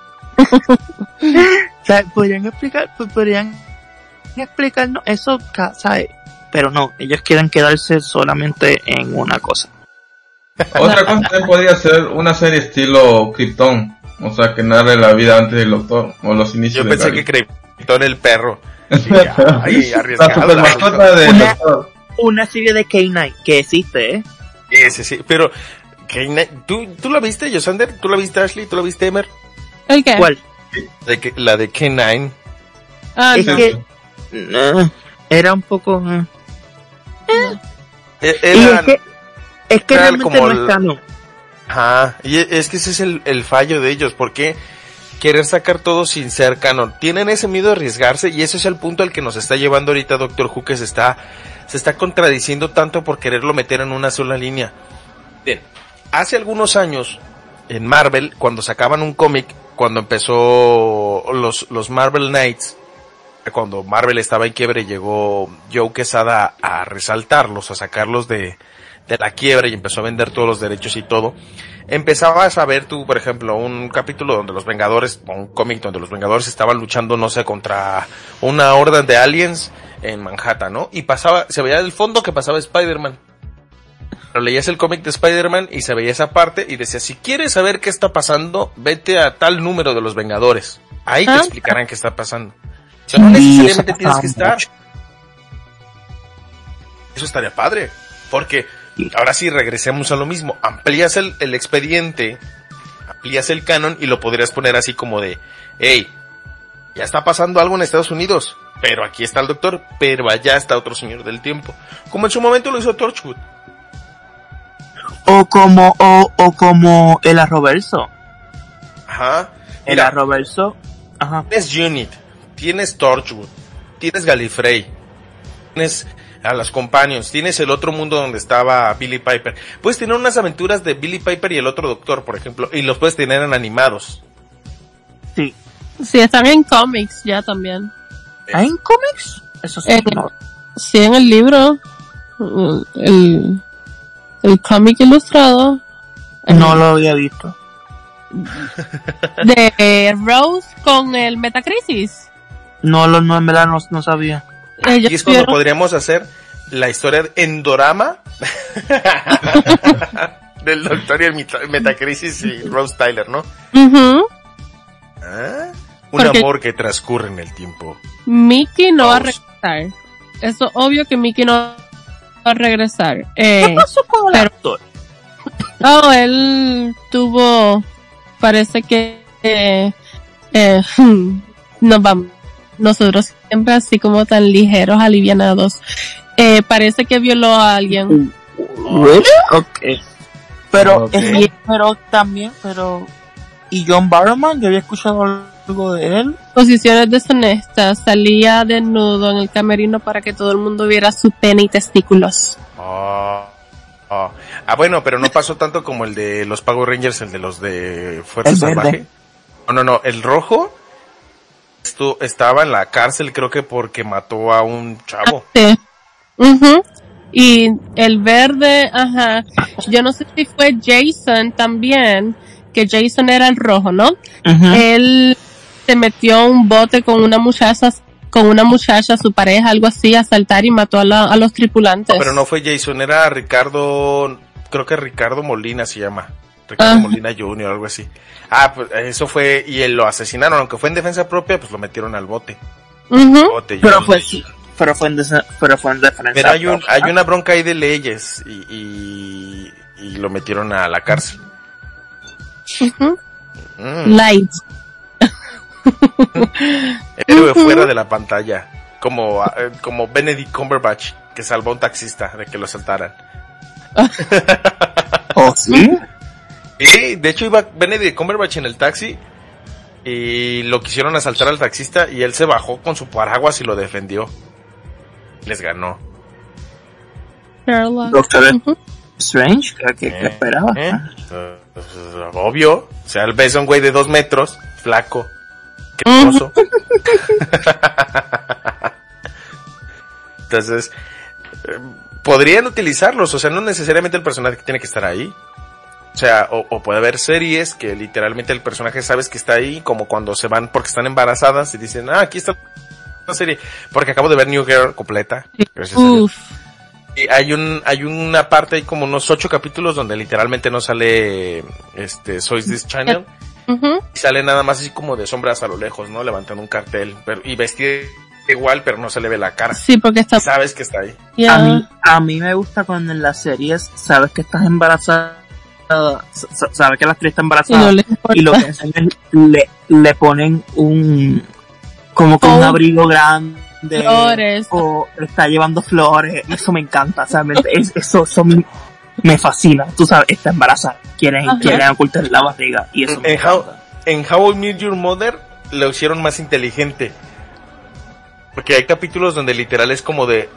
O sea, podrían explicar, pues, podrían explicarnos eso, ¿sabes? Pero no, ellos quieren quedarse solamente en una cosa. Otra cosa también podría ser una serie estilo Krypton. O sea, que narre la vida antes del doctor o los inicios Yo pensé que Krypton el perro. Sí, ay, La del Una- doctor. Una serie de K-9 que existe, ¿eh? Ese sí, pero K9 ¿tú, ¿tú la viste, Yosander? ¿Tú la viste, Ashley? ¿Tú la viste, Emer? ¿El qué? ¿Cuál? De que- la de K9. Ah, es no. que eh, era un poco... eh. E- Y Era, es que, es que era realmente como no el- es canon. Ajá, y e- es que ese es el, el fallo de ellos, porque querer sacar todo sin ser canon. Tienen ese miedo de arriesgarse y ese es el punto al que nos está llevando ahorita Doctor Who que se está, se está contradiciendo tanto por quererlo meter en una sola línea. Bien, hace algunos años en Marvel, cuando sacaban un cómic, cuando empezó los, los Marvel Knights, cuando Marvel estaba en quiebre, llegó Joe Quesada a resaltarlos, a sacarlos de, de la quiebra y empezó a vender todos los derechos y todo. Empezabas a ver tú, por ejemplo, un capítulo donde los Vengadores, un cómic donde los Vengadores estaban luchando, no sé, contra una horda de aliens en Manhattan, ¿no? Y pasaba, se veía del fondo que pasaba Spider-Man. Pero leías el cómic de Spider-Man y se veía esa parte y decía, si quieres saber qué está pasando, vete a tal número de los Vengadores. Ahí te Ah. explicarán qué está pasando. O sea, no necesariamente tienes que estar. mucho. Eso estaría padre. Porque ahora sí regresemos a lo mismo. Amplías el, el expediente, amplías el canon y lo podrías poner así como de, hey, ya está pasando algo en Estados Unidos, pero aquí está el doctor, pero allá está otro señor del tiempo. Como en su momento lo hizo Torchwood. O como, o, o como el arroverso. Ajá. El Mira, arroverso. Ajá. tienes Unit, tienes Torchwood, tienes Gallifrey, tienes a las Companions, tienes el otro mundo donde estaba Billy Piper. Puedes tener unas aventuras de Billy Piper y el otro doctor, por ejemplo, y los puedes tener en animados. Sí. Sí, están en cómics ya también. ¿Hay en cómics? Eso sí. Eh, no. Sí, en el libro. uh, El, el cómic ilustrado. No lo había visto. De eh, Rose con el Metacrisis. No, lo, no, en verdad no, no sabía. Y es cuando vieron- podríamos hacer la historia de Endorama del doctor y el Metacrisis y Rose Tyler, ¿no? Ah, Un Porque- amor que transcurre en el tiempo. Mickey no va a regresar. Eso obvio que Mickey no va a regresar. Eh, ¿Qué pasó con el pero- actor? oh, él tuvo, parece que eh, eh, nos vamos, nosotros siempre así como tan ligeros, alivianados. Eh, parece que violó a alguien. Pero, es- pero también, pero... ¿Y John Barrowman? Yo había escuchado algo de él. Posiciones deshonestas, salía desnudo en el camerino para que todo el mundo viera su pene y testículos. Ah, ah. Ah, bueno, pero no pasó tanto como el de los Power Rangers, el de los de Fuerza El verde. Salvaje. No, no, no, el rojo esto, estaba en la cárcel creo que porque mató a un chavo. Sí. Ujú. Y el verde, ajá. Yo no sé si fue Jason también, que Jason era el rojo, ¿no? Ujú. Él se metió a un bote con una muchacha, con una muchacha, su pareja, algo así, a saltar y mató a, la- a los tripulantes. Pero no fue Jason, era Ricardo, creo que Ricardo Molina se llama. Ricardo Ajá. Molina Jr., algo así. Ah, pues eso fue, y él lo asesinaron, aunque fue en defensa propia, pues lo metieron al bote. Bote, Pero fue, sí, pero fue en, pero fue en defensa. Pero hay, un, hay una bronca ahí de leyes y, y, y lo metieron a la cárcel. Mm, Light. héroe fuera de la pantalla. Como, eh, como Benedict Cumberbatch, que salvó a un taxista de que lo asaltaran. ¿Oh, sí? Y de hecho iba Benedict Cumberbatch en el taxi y lo quisieron asaltar al taxista y él se bajó con su paraguas y lo defendió. Les ganó. Doctor. Strange, ¿qué, qué- qué Eh, esperaba? ¿eh? Pues, obvio. O sea, él ves a un güey de dos metros, flaco, Entonces, eh, podrían utilizarlos. O sea, no necesariamente el personaje tiene que estar ahí. O sea, o, o puede haber series que literalmente el personaje sabes que está ahí, como cuando se van porque están embarazadas y dicen, ah, aquí está la serie. Porque acabo de ver New Girl completa. Gracias a Dios. Y hay un, hay una parte, hay como unos ocho capítulos donde literalmente no sale, este, Sois This Channel. Y sale nada más así como de sombras a lo lejos, ¿no? Levantando un cartel. Pero, y vestida igual, pero no se le ve la cara. Sí, porque está. Sabes que está ahí. A mí, a mí me gusta cuando en las series sabes que estás embarazada, sa- sa- sabes que la actriz está y embarazada no les importa. y lo que hacen es le, le ponen un como con un Oh. abrigo grande Flores. o está llevando flores eso me encanta o sea, me- es- eso, eso me, me fascina tú sabes está embarazada quieren Ajá. quieren ocultar la barriga y eso me En How, en How I Met Your Mother lo hicieron más inteligente. Porque hay capítulos donde literal es como de...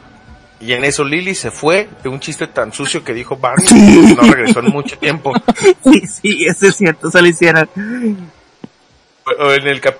Y en eso Lily se fue de un chiste tan sucio que dijo Barney. No regresó en mucho tiempo. sí sí eso es cierto se lo hicieron O en el cap-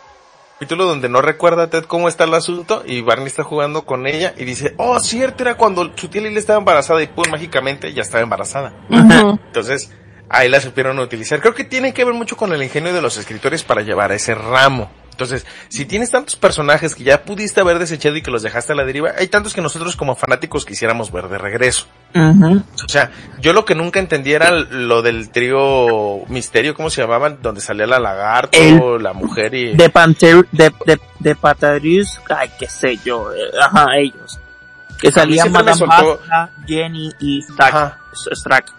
capítulo donde no recuerda Ted cómo está el asunto y Barney está jugando con ella y dice, oh, cierto, era cuando su tía Lily estaba embarazada y pum, mágicamente ya estaba embarazada. Entonces, ahí la supieron utilizar. Creo que tiene que ver mucho con el ingenio de los escritores para llevar a ese ramo. Entonces, si tienes tantos personajes que ya pudiste haber desechado y que los dejaste a la deriva, hay tantos que nosotros como fanáticos quisiéramos ver de regreso. Ujú. O sea, yo lo que nunca entendí era lo del trío misterio, ¿cómo se llamaban? Donde salía la lagarto, El- la mujer y... de Panther, de, de, de Patarius, ay, qué sé yo, eh, ajá, ellos. Que salían Madame soltó- Basta, Jenny y. Strack.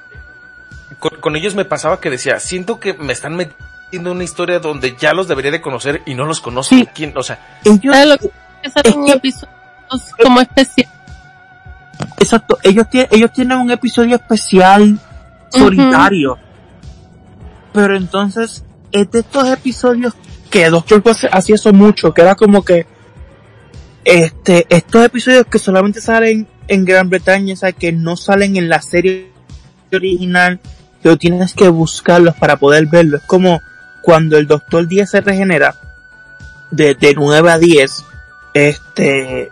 con, con ellos me pasaba que decía, siento que me están metiendo una historia donde ya los debería de conocer y no los conozco. Sí. ¿Quién? O sea, Ellos, ¿Sabes lo que es Es un que- episodio como especial? exacto, ellos, ellos tienen un episodio especial solitario. Pero entonces, es de estos episodios que Doctor Who hace- hacía eso mucho, que era como que, este, estos episodios que solamente salen en Gran Bretaña, o sea, que no salen en la serie original, pero tienes que buscarlos para poder verlo. Es como cuando el Doctor 10 se regenera, de, de 9 a 10, este,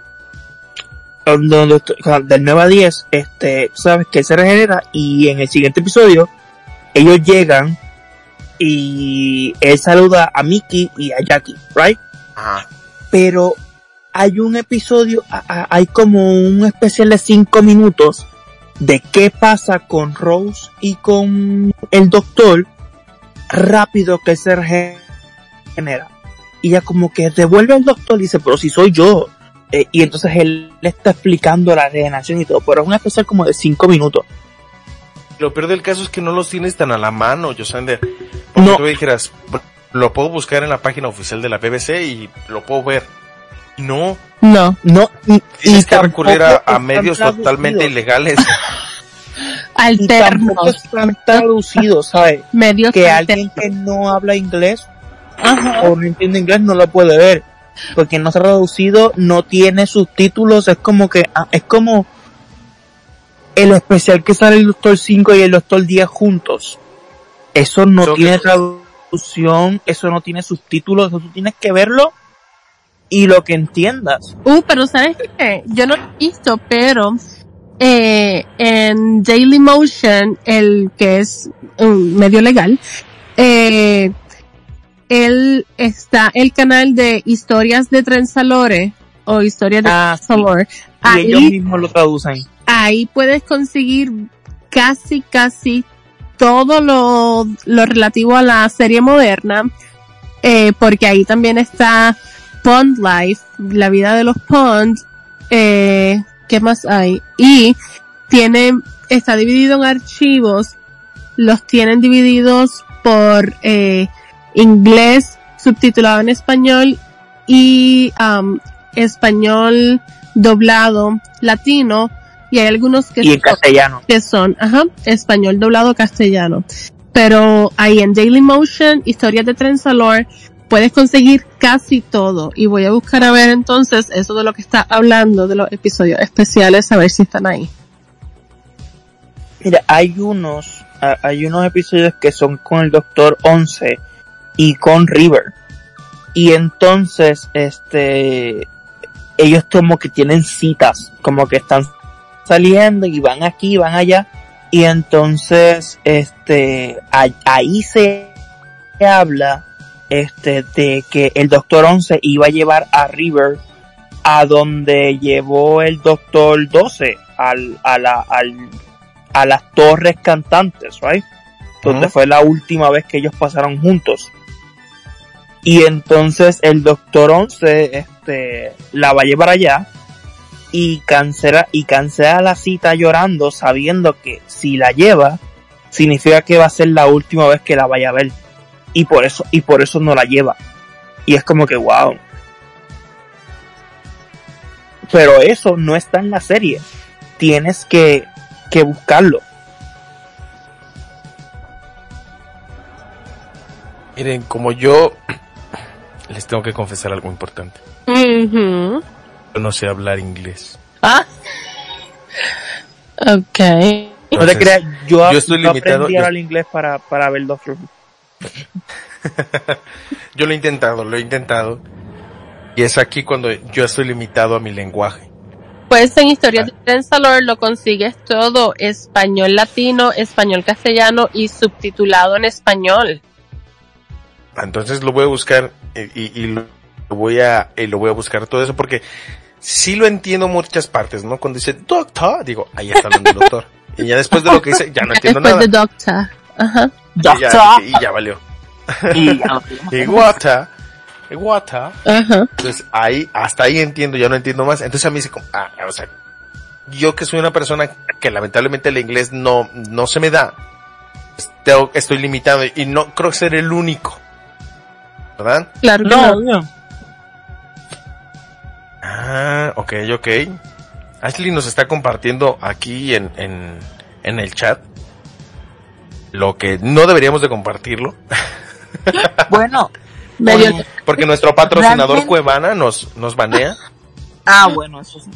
del 9 a 10, este, sabes que él se regenera y en el siguiente episodio, ellos llegan y él saluda a Mickey y a Jackie, right? ajá. pero hay un episodio, hay como un especial de cinco minutos de qué pasa con Rose y con el doctor rápido que se regenera. Y ya como que devuelve al doctor y dice, pero si soy yo. Eh, y entonces él le está explicando la regeneración y todo, pero es un especial como de cinco minutos. Lo peor del caso es que no los tienes tan a la mano, Josander. No. No. Tú dijeras, lo puedo buscar en la página oficial de la BBC y lo puedo ver. No, No. No, y, tienes y que recurrir a, a medios totalmente traducidos. ilegales. Y Alternos. están traducidos, ¿sabes? Medios que alternos. alguien que no habla inglés Ajá. o no entiende inglés no lo puede ver. Porque no está traducido, no tiene subtítulos, es como que, ah, es como el especial que sale el Doctor 5 y el Doctor 10 juntos. Eso no tiene traducción, eso no tiene subtítulos, eso tú tienes que verlo y lo que entiendas. Uh, pero ¿sabes qué? Yo no lo he visto, pero eh, en Daily Motion, el que es un medio legal, eh, él está el canal de historias de Transalore o historias de Ah, sí. Transalore. Y ellos Ahí, mismos lo traducen. ahí puedes conseguir casi, casi todo lo, lo relativo a la serie moderna, eh, porque ahí también está Pond Life, la vida de los Pond, eh, ¿qué más hay? Y tiene, está dividido en archivos, los tienen divididos por eh, inglés subtitulado en español y um, español doblado latino y hay algunos que Y en son- castellano. que son, ajá, español doblado castellano. Pero ahí en Dailymotion, historias de Transalore, puedes conseguir casi todo. Y voy a buscar a ver entonces eso de lo que está hablando de los episodios especiales, a ver si están ahí. Mira, hay unos, hay unos episodios que son con el Doctor 11 y con River. Y entonces, este, ellos como que tienen citas, como que están saliendo y van aquí, van allá. Y entonces, este, ahí se habla, este, de que el Doctor 11 iba a llevar a River a donde llevó el Doctor 12, al, a la, al, a las torres cantantes, right? Donde fue la última vez que ellos pasaron juntos. Y entonces el Doctor 11, este, la va a llevar allá y cancela, y cancela la cita llorando sabiendo que si la lleva, significa que va a ser la última vez que la vaya a ver. Y por eso, y por eso no la lleva. Y es como que wow. Pero eso no está en la serie. Tienes que, que buscarlo. Miren, como yo les tengo que confesar algo importante. Yo no sé hablar inglés. Ah. Ok. No te creas, yo, yo estoy yo limitado, aprendí yo- el inglés para, para ver Doctor Who. Yo lo he intentado, lo he intentado. Y es aquí cuando yo estoy limitado a mi lenguaje. Pues en historias de Transalore lo consigues todo, español latino, español castellano y subtitulado en español. Entonces lo voy a buscar y, y- y lo voy a y lo voy a buscar todo eso porque sí lo entiendo muchas partes, ¿no? Cuando dice doctor, digo, ahí está hablando el doctor. Y ya después de lo que dice, ya no entiendo Después nada. de Doctor. Ajá. Y ya, y ya valió. Y ya lo Y guata, y guata. Ajá. Entonces ahí, hasta ahí entiendo, ya no entiendo más. Entonces a mí dice como, ah, o sea, yo que soy una persona que lamentablemente el inglés no, no se me da, pues, tengo- estoy limitado y no creo ser el único. ¿Verdad? Claro no. Ah, ok, ok. Ashley nos está compartiendo aquí en, en, en el chat lo que no deberíamos de compartirlo, Bueno. Medio- porque nuestro patrocinador Realmente- Cuevana nos, nos banea. ah, bueno, eso sí.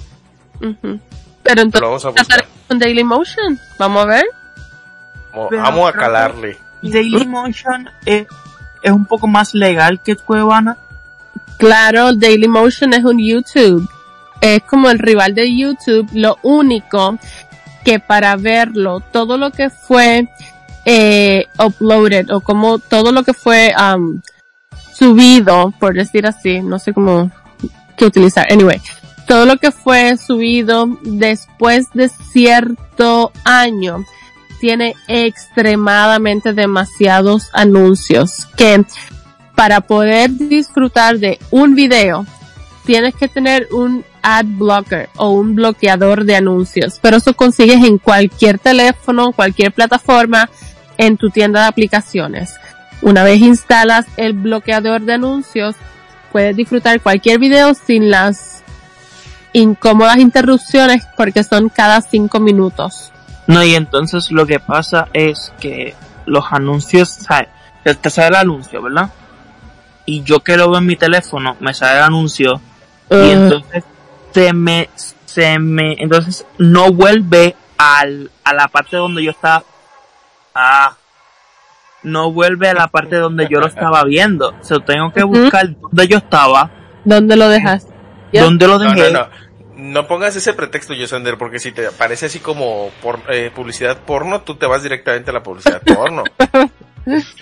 Ujú. Pero Lo entonces, con Daily Motion. Vamos a ver. Pero Vamos a calarle. Dailymotion es, es un poco más legal que Cuevana. Claro, Daily Motion es un YouTube. Es como el rival de YouTube. Lo único que para verlo, todo lo que fue eh, uploaded o como todo lo que fue um, subido, por decir así, no sé cómo qué utilizar. Anyway, todo lo que fue subido después de cierto año tiene extremadamente demasiados anuncios que para poder disfrutar de un video tienes que tener un ad blocker o un bloqueador de anuncios, pero eso consigues en cualquier teléfono, cualquier plataforma, en tu tienda de aplicaciones. Una vez instalas el bloqueador de anuncios, puedes disfrutar cualquier video sin las incómodas interrupciones porque son cada cinco minutos. No, y entonces lo que pasa es que los anuncios, sea, te- sale el anuncio, ¿verdad? y yo que lo veo en mi teléfono, me sale el anuncio y Uh, entonces se me, se me, entonces no vuelve al, a la parte donde yo estaba, ah, no vuelve a la parte donde yo lo estaba viendo. O sea, tengo que buscar donde yo estaba, ¿Dónde lo dejas? Ya. donde lo No, dejé. no, no. No pongas ese pretexto, Yosander, porque si te aparece así como por, eh, publicidad porno, tú te vas directamente a la publicidad porno.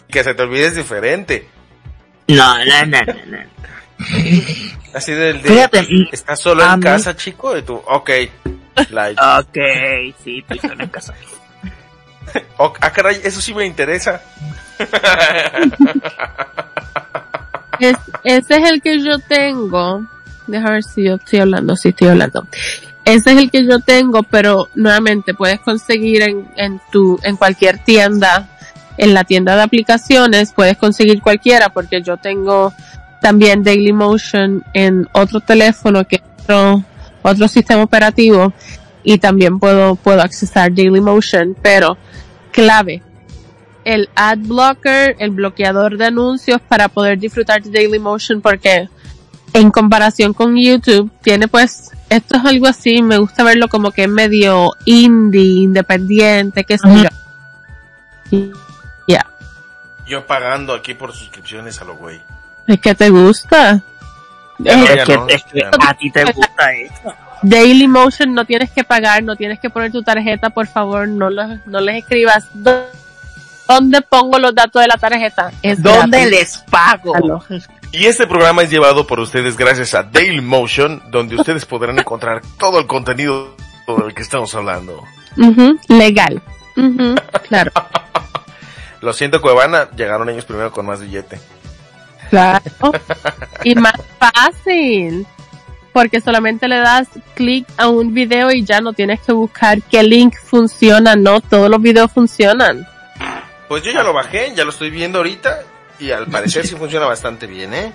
que se te olvide es diferente. No, no, no, no, no. Así del de, Fíjate, ¿estás solo en mí- casa, chico? Y tú, ok, like. Ok, sí, estoy solo en casa. Ah, caray, eso sí me interesa. Es, ese es el que yo tengo. Deja ver si yo estoy hablando, si estoy hablando. Ese es el que yo tengo, pero nuevamente puedes conseguir en, en tu, en cualquier tienda, en la tienda de aplicaciones, puedes conseguir cualquiera, porque yo tengo también Dailymotion en otro teléfono que otro, otro sistema operativo y también puedo, puedo accesar Dailymotion, pero clave, el ad blocker, el bloqueador de anuncios para poder disfrutar de Dailymotion porque en comparación con YouTube tiene pues esto es algo así, me gusta verlo como que es medio indie, independiente, qué sé Ujú. yo. Y- Ya, Yo pagando aquí por suscripciones a lo güey. es que te gusta. Ya no, ya Es que, no, es que ya no. a ti te gusta eso. Dailymotion no tienes que pagar, no tienes que poner tu tarjeta, por favor, no, lo- no les escribas. "¿Dó- ¿Dónde pongo los datos de la tarjeta? Es ¿Dónde gratis. les pago? Y este programa es llevado por ustedes gracias a Dailymotion, donde ustedes podrán encontrar todo el contenido del que estamos hablando. Ujú, legal. Ujú, claro, Lo siento, Cuevana, llegaron ellos primero con más billete. claro. Y más fácil. Porque solamente le das clic a un video y ya no tienes que buscar qué link funciona, no, todos los videos funcionan. Pues yo ya lo bajé, ya lo estoy viendo ahorita y al parecer sí funciona bastante bien, ¿eh?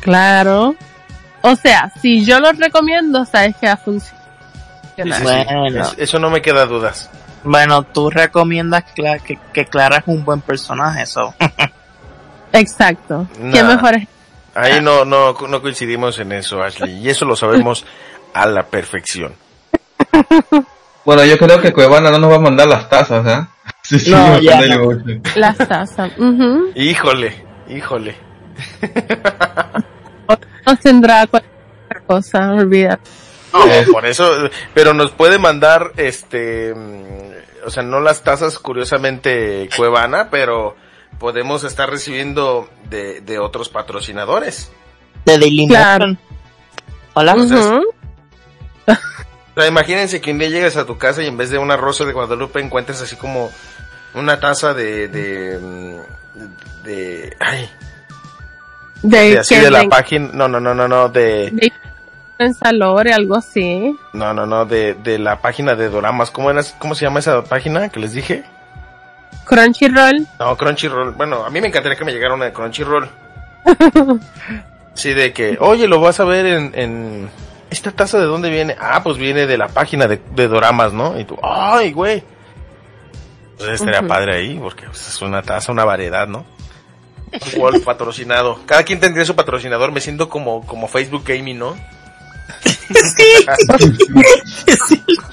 Claro. O sea, si yo lo recomiendo, sabes que va a funcionar. Sí, sí, sí. Bueno. Es- eso no me queda dudas. Bueno, tú recomiendas que, que Clara es un buen personaje, eso. Exacto. ¿Qué Nah. mejor es? Ahí no, no, no coincidimos en eso, Ashley, y eso lo sabemos a la perfección. Bueno, yo creo que Cuevana no nos va a mandar las tazas, ¿ah? Sí, sí, No, me ya no. Las tazas. Ujú. Híjole, híjole. No tendrá cualquier cosa, olvida. No, por eso, pero nos puede mandar, este, mm, o sea, no las tasas curiosamente Cuevana, pero podemos estar recibiendo de, de otros patrocinadores. De Daily Claro. Hola. Entonces, imagínense que un día llegas a tu casa y en vez de una rosa de Guadalupe encuentres así como una taza de, de, mm, de, ay, De, de así de la página, no, no, no, no, no, de, de en Salore, algo así. no, no, no, de, de la página de doramas. ¿Cómo era, cómo se llama esa página que les dije? Crunchyroll. No, Crunchyroll. Bueno, a mí me encantaría que me llegara una de Crunchyroll. Sí, de que, oye, lo vas a ver en, en... ¿Esta taza de dónde viene? Ah, pues viene de la página de, de doramas, ¿no? Y tú, ay, güey. Pues estaría padre ahí, porque pues, es una taza, una variedad, ¿no? Wolf patrocinado. Cada quien tendría su patrocinador. Me siento como, como Facebook Gaming, ¿no?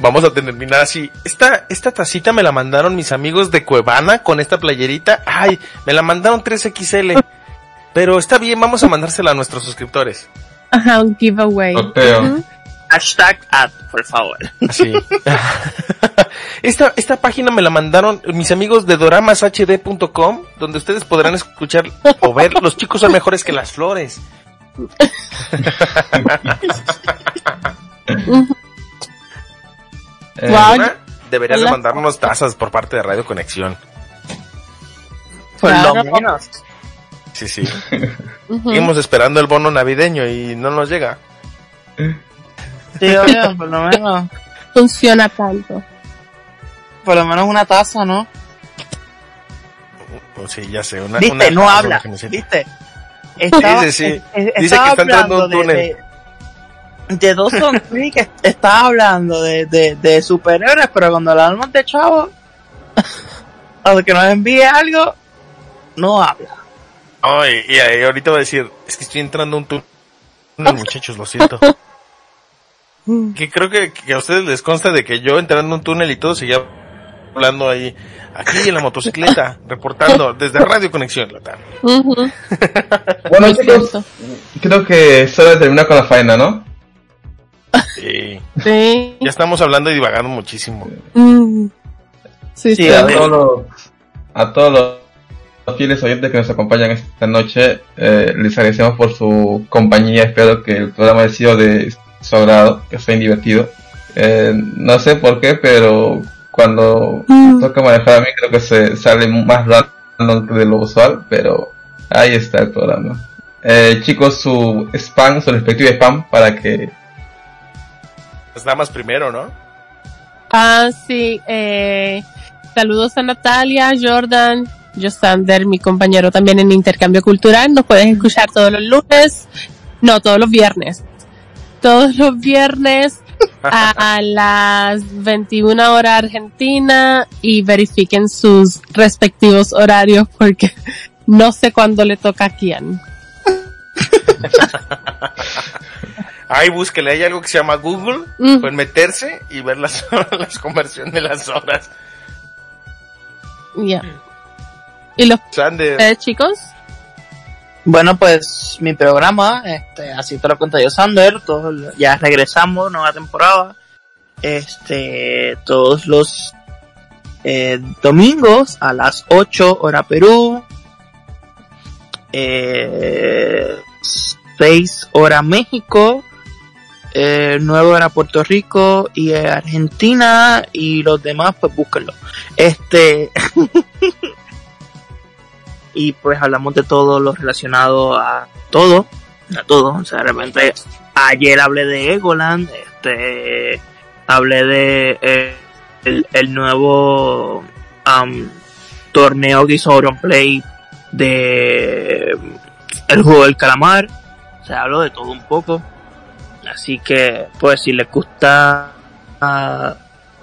Vamos a terminar así. Esta, esta tacita me la mandaron mis amigos de Cuevana con esta playerita. Ay, me la mandaron 3XL. Pero está bien, vamos a mandársela a nuestros suscriptores. Ajá, un giveaway. Hashtag ad, por favor. Así. esta, esta página me la mandaron mis amigos de doramashd.com, donde ustedes podrán escuchar o ver los chicos son mejores que las flores. Eh, Wow. Una, deberías de mandarnos tazas por parte de Radio Conexión. Por Claro. lo menos. Sí, sí. Seguimos esperando el bono navideño y no nos llega. Sí, obvio, por lo menos. Funciona tanto. Por lo menos una taza, ¿no? Oh, Sí, ya sé. Una, Viste, una no habla. ¿Viste? Estaba, sí, sí. es- es- Dice que está entrando un túnel. de, de Dawson Creek, est- estaba hablando de, de, de superhéroes, pero cuando hablamos de chavos, o de que nos envíe algo, no habla. Ay, y, ahorita va a decir, es que estoy entrando a un túnel, muchachos, lo siento. Que creo que, que a ustedes les consta de que yo entrando a un túnel y todo seguía hablando ahí, aquí en la motocicleta, reportando desde Radio Conexión Latam. Ujú, Bueno, cierto. creo que de terminar con la faena, ¿no? Sí. Sí. Ya estamos hablando y divagando muchísimo. Mm. Sí, Sí, sí. a los, a todos los- los fieles oyentes que nos acompañan esta noche, eh, les agradecemos por su compañía. Espero que el programa haya sido de su agrado, que sea divertido. Eh, no sé por qué, pero cuando Mm. toca manejar a mí creo que se sale más random de lo usual, pero ahí está el programa. Eh, chicos, su spam, su respectivo spam, para que Las damas primero, ¿no? Ah, sí. Eh, saludos a Natalia, Jordan, Josander, mi compañero también en Intercambio Cultural. Nos puedes escuchar todos los lunes. No, todos los viernes. Todos los viernes a, a las 21 horas Argentina y verifiquen sus respectivos horarios porque no sé cuándo le toca a quién. Ahí búsquele, hay algo que se llama Google, Mm. pueden meterse y ver las, las conversiones de las horas. Ya. ¿Y los Sander, eh, chicos? Bueno, pues mi programa, este, así te lo cuento yo, Sander, todos, ya regresamos, nueva temporada, este, todos los eh, domingos a las 8 hora Perú, eh, 6 hora México, eh, 9 hora Puerto Rico y eh, Argentina y los demás pues búsquenlo. Este, y pues hablamos de todo lo relacionado a todo, a todo, o sea, de repente ayer hablé de Egoland, este, hablé de eh, el, nuevo am, torneo que hizo Play de el juego del calamar, o sea, hablo de todo un poco, así que pues si les gusta ah,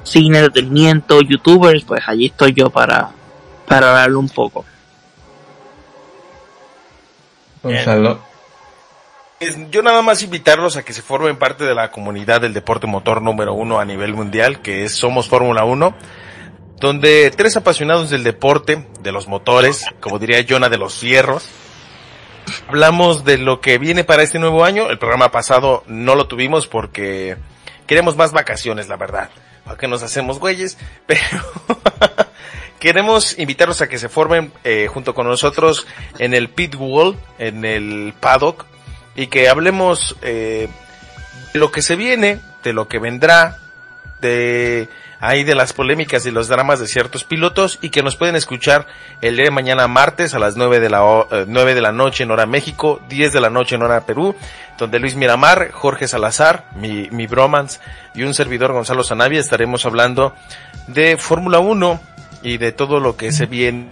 cine, entretenimiento, youtubers, pues allí estoy yo para, para hablarlo un poco. Gonzalo. yo nada más invitarlos a que se formen parte de la comunidad del deporte motor número uno a nivel mundial, que es Somos Fórmula 1, donde tres apasionados del deporte, de los motores, como diría Jonah de los fierros, hablamos de lo que viene para este nuevo año. El programa pasado no lo tuvimos porque queremos más vacaciones, la verdad. ¿Para qué nos hacemos güeyes? Pero queremos invitarlos a que se formen eh, junto con nosotros en el pit wall, en el paddock, y que hablemos eh, de lo que se viene, de lo que vendrá, de ahí de las polémicas y los dramas de ciertos pilotos y que nos pueden escuchar el día de mañana martes a las 9 de la, eh, 9 de la noche en hora México, 10 de la noche en hora Perú, donde Luis Miramar, Jorge Salazar, mi, mi bromance y un servidor Gonzalo Sanavia estaremos hablando de Fórmula 1 y de todo lo que se viene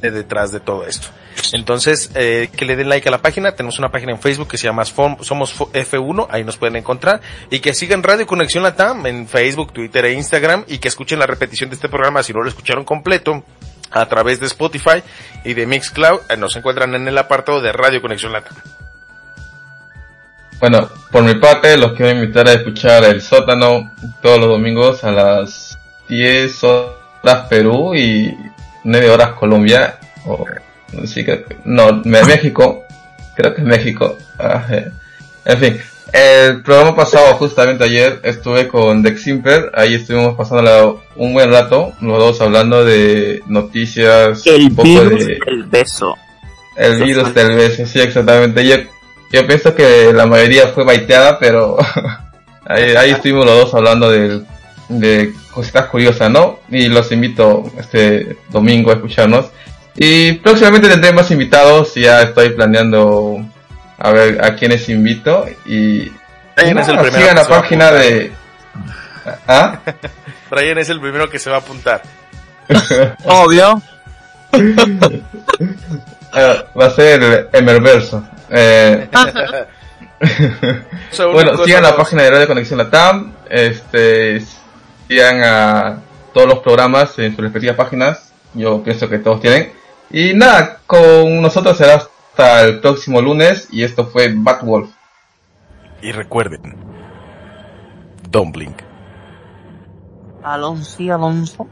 detrás de todo esto. Entonces, eh, que le den like a la página. Tenemos una página en Facebook que se llama Somos Fo- F1. Ahí nos pueden encontrar. Y que sigan Radio Conexión Latam en Facebook, Twitter e Instagram. Y que escuchen la repetición de este programa si no lo escucharon completo a través de Spotify y de Mixcloud. Eh, nos encuentran en el apartado de Radio Conexión Latam. Bueno, por mi parte, los quiero invitar a escuchar El Sótano todos los domingos a las 10 horas Perú y 9 horas Colombia. Sí, creo que- no, Me- México. Creo que es México. Ah, eh. En fin, el programa pasado, justamente ayer, estuve con Dex Simper. Ahí estuvimos pasando un buen rato, los dos hablando de noticias, El un poco virus de del beso. el virus del beso, sí, exactamente. Yo, yo pienso que la mayoría fue baiteada, pero ahí, ahí estuvimos los dos hablando de, de cositas curiosas, ¿no? Y los invito este domingo a escucharnos. Y próximamente tendré más invitados, ya estoy planeando a ver a quiénes invito y Brian es el nada, primero sigan la página de... ¿Ah? Brian es el primero que se va a apuntar. Obvio. Ah, va a ser el Emerverso. Eh, bueno, sigan la página de Radio Conexión Latam, este, sigan a todos los programas en sus respectivas páginas, yo pienso que todos tienen. Y nada, con nosotros será hasta el próximo lunes y esto fue Batwolf. Y recuerden, don't blink. Alonso y Alonso.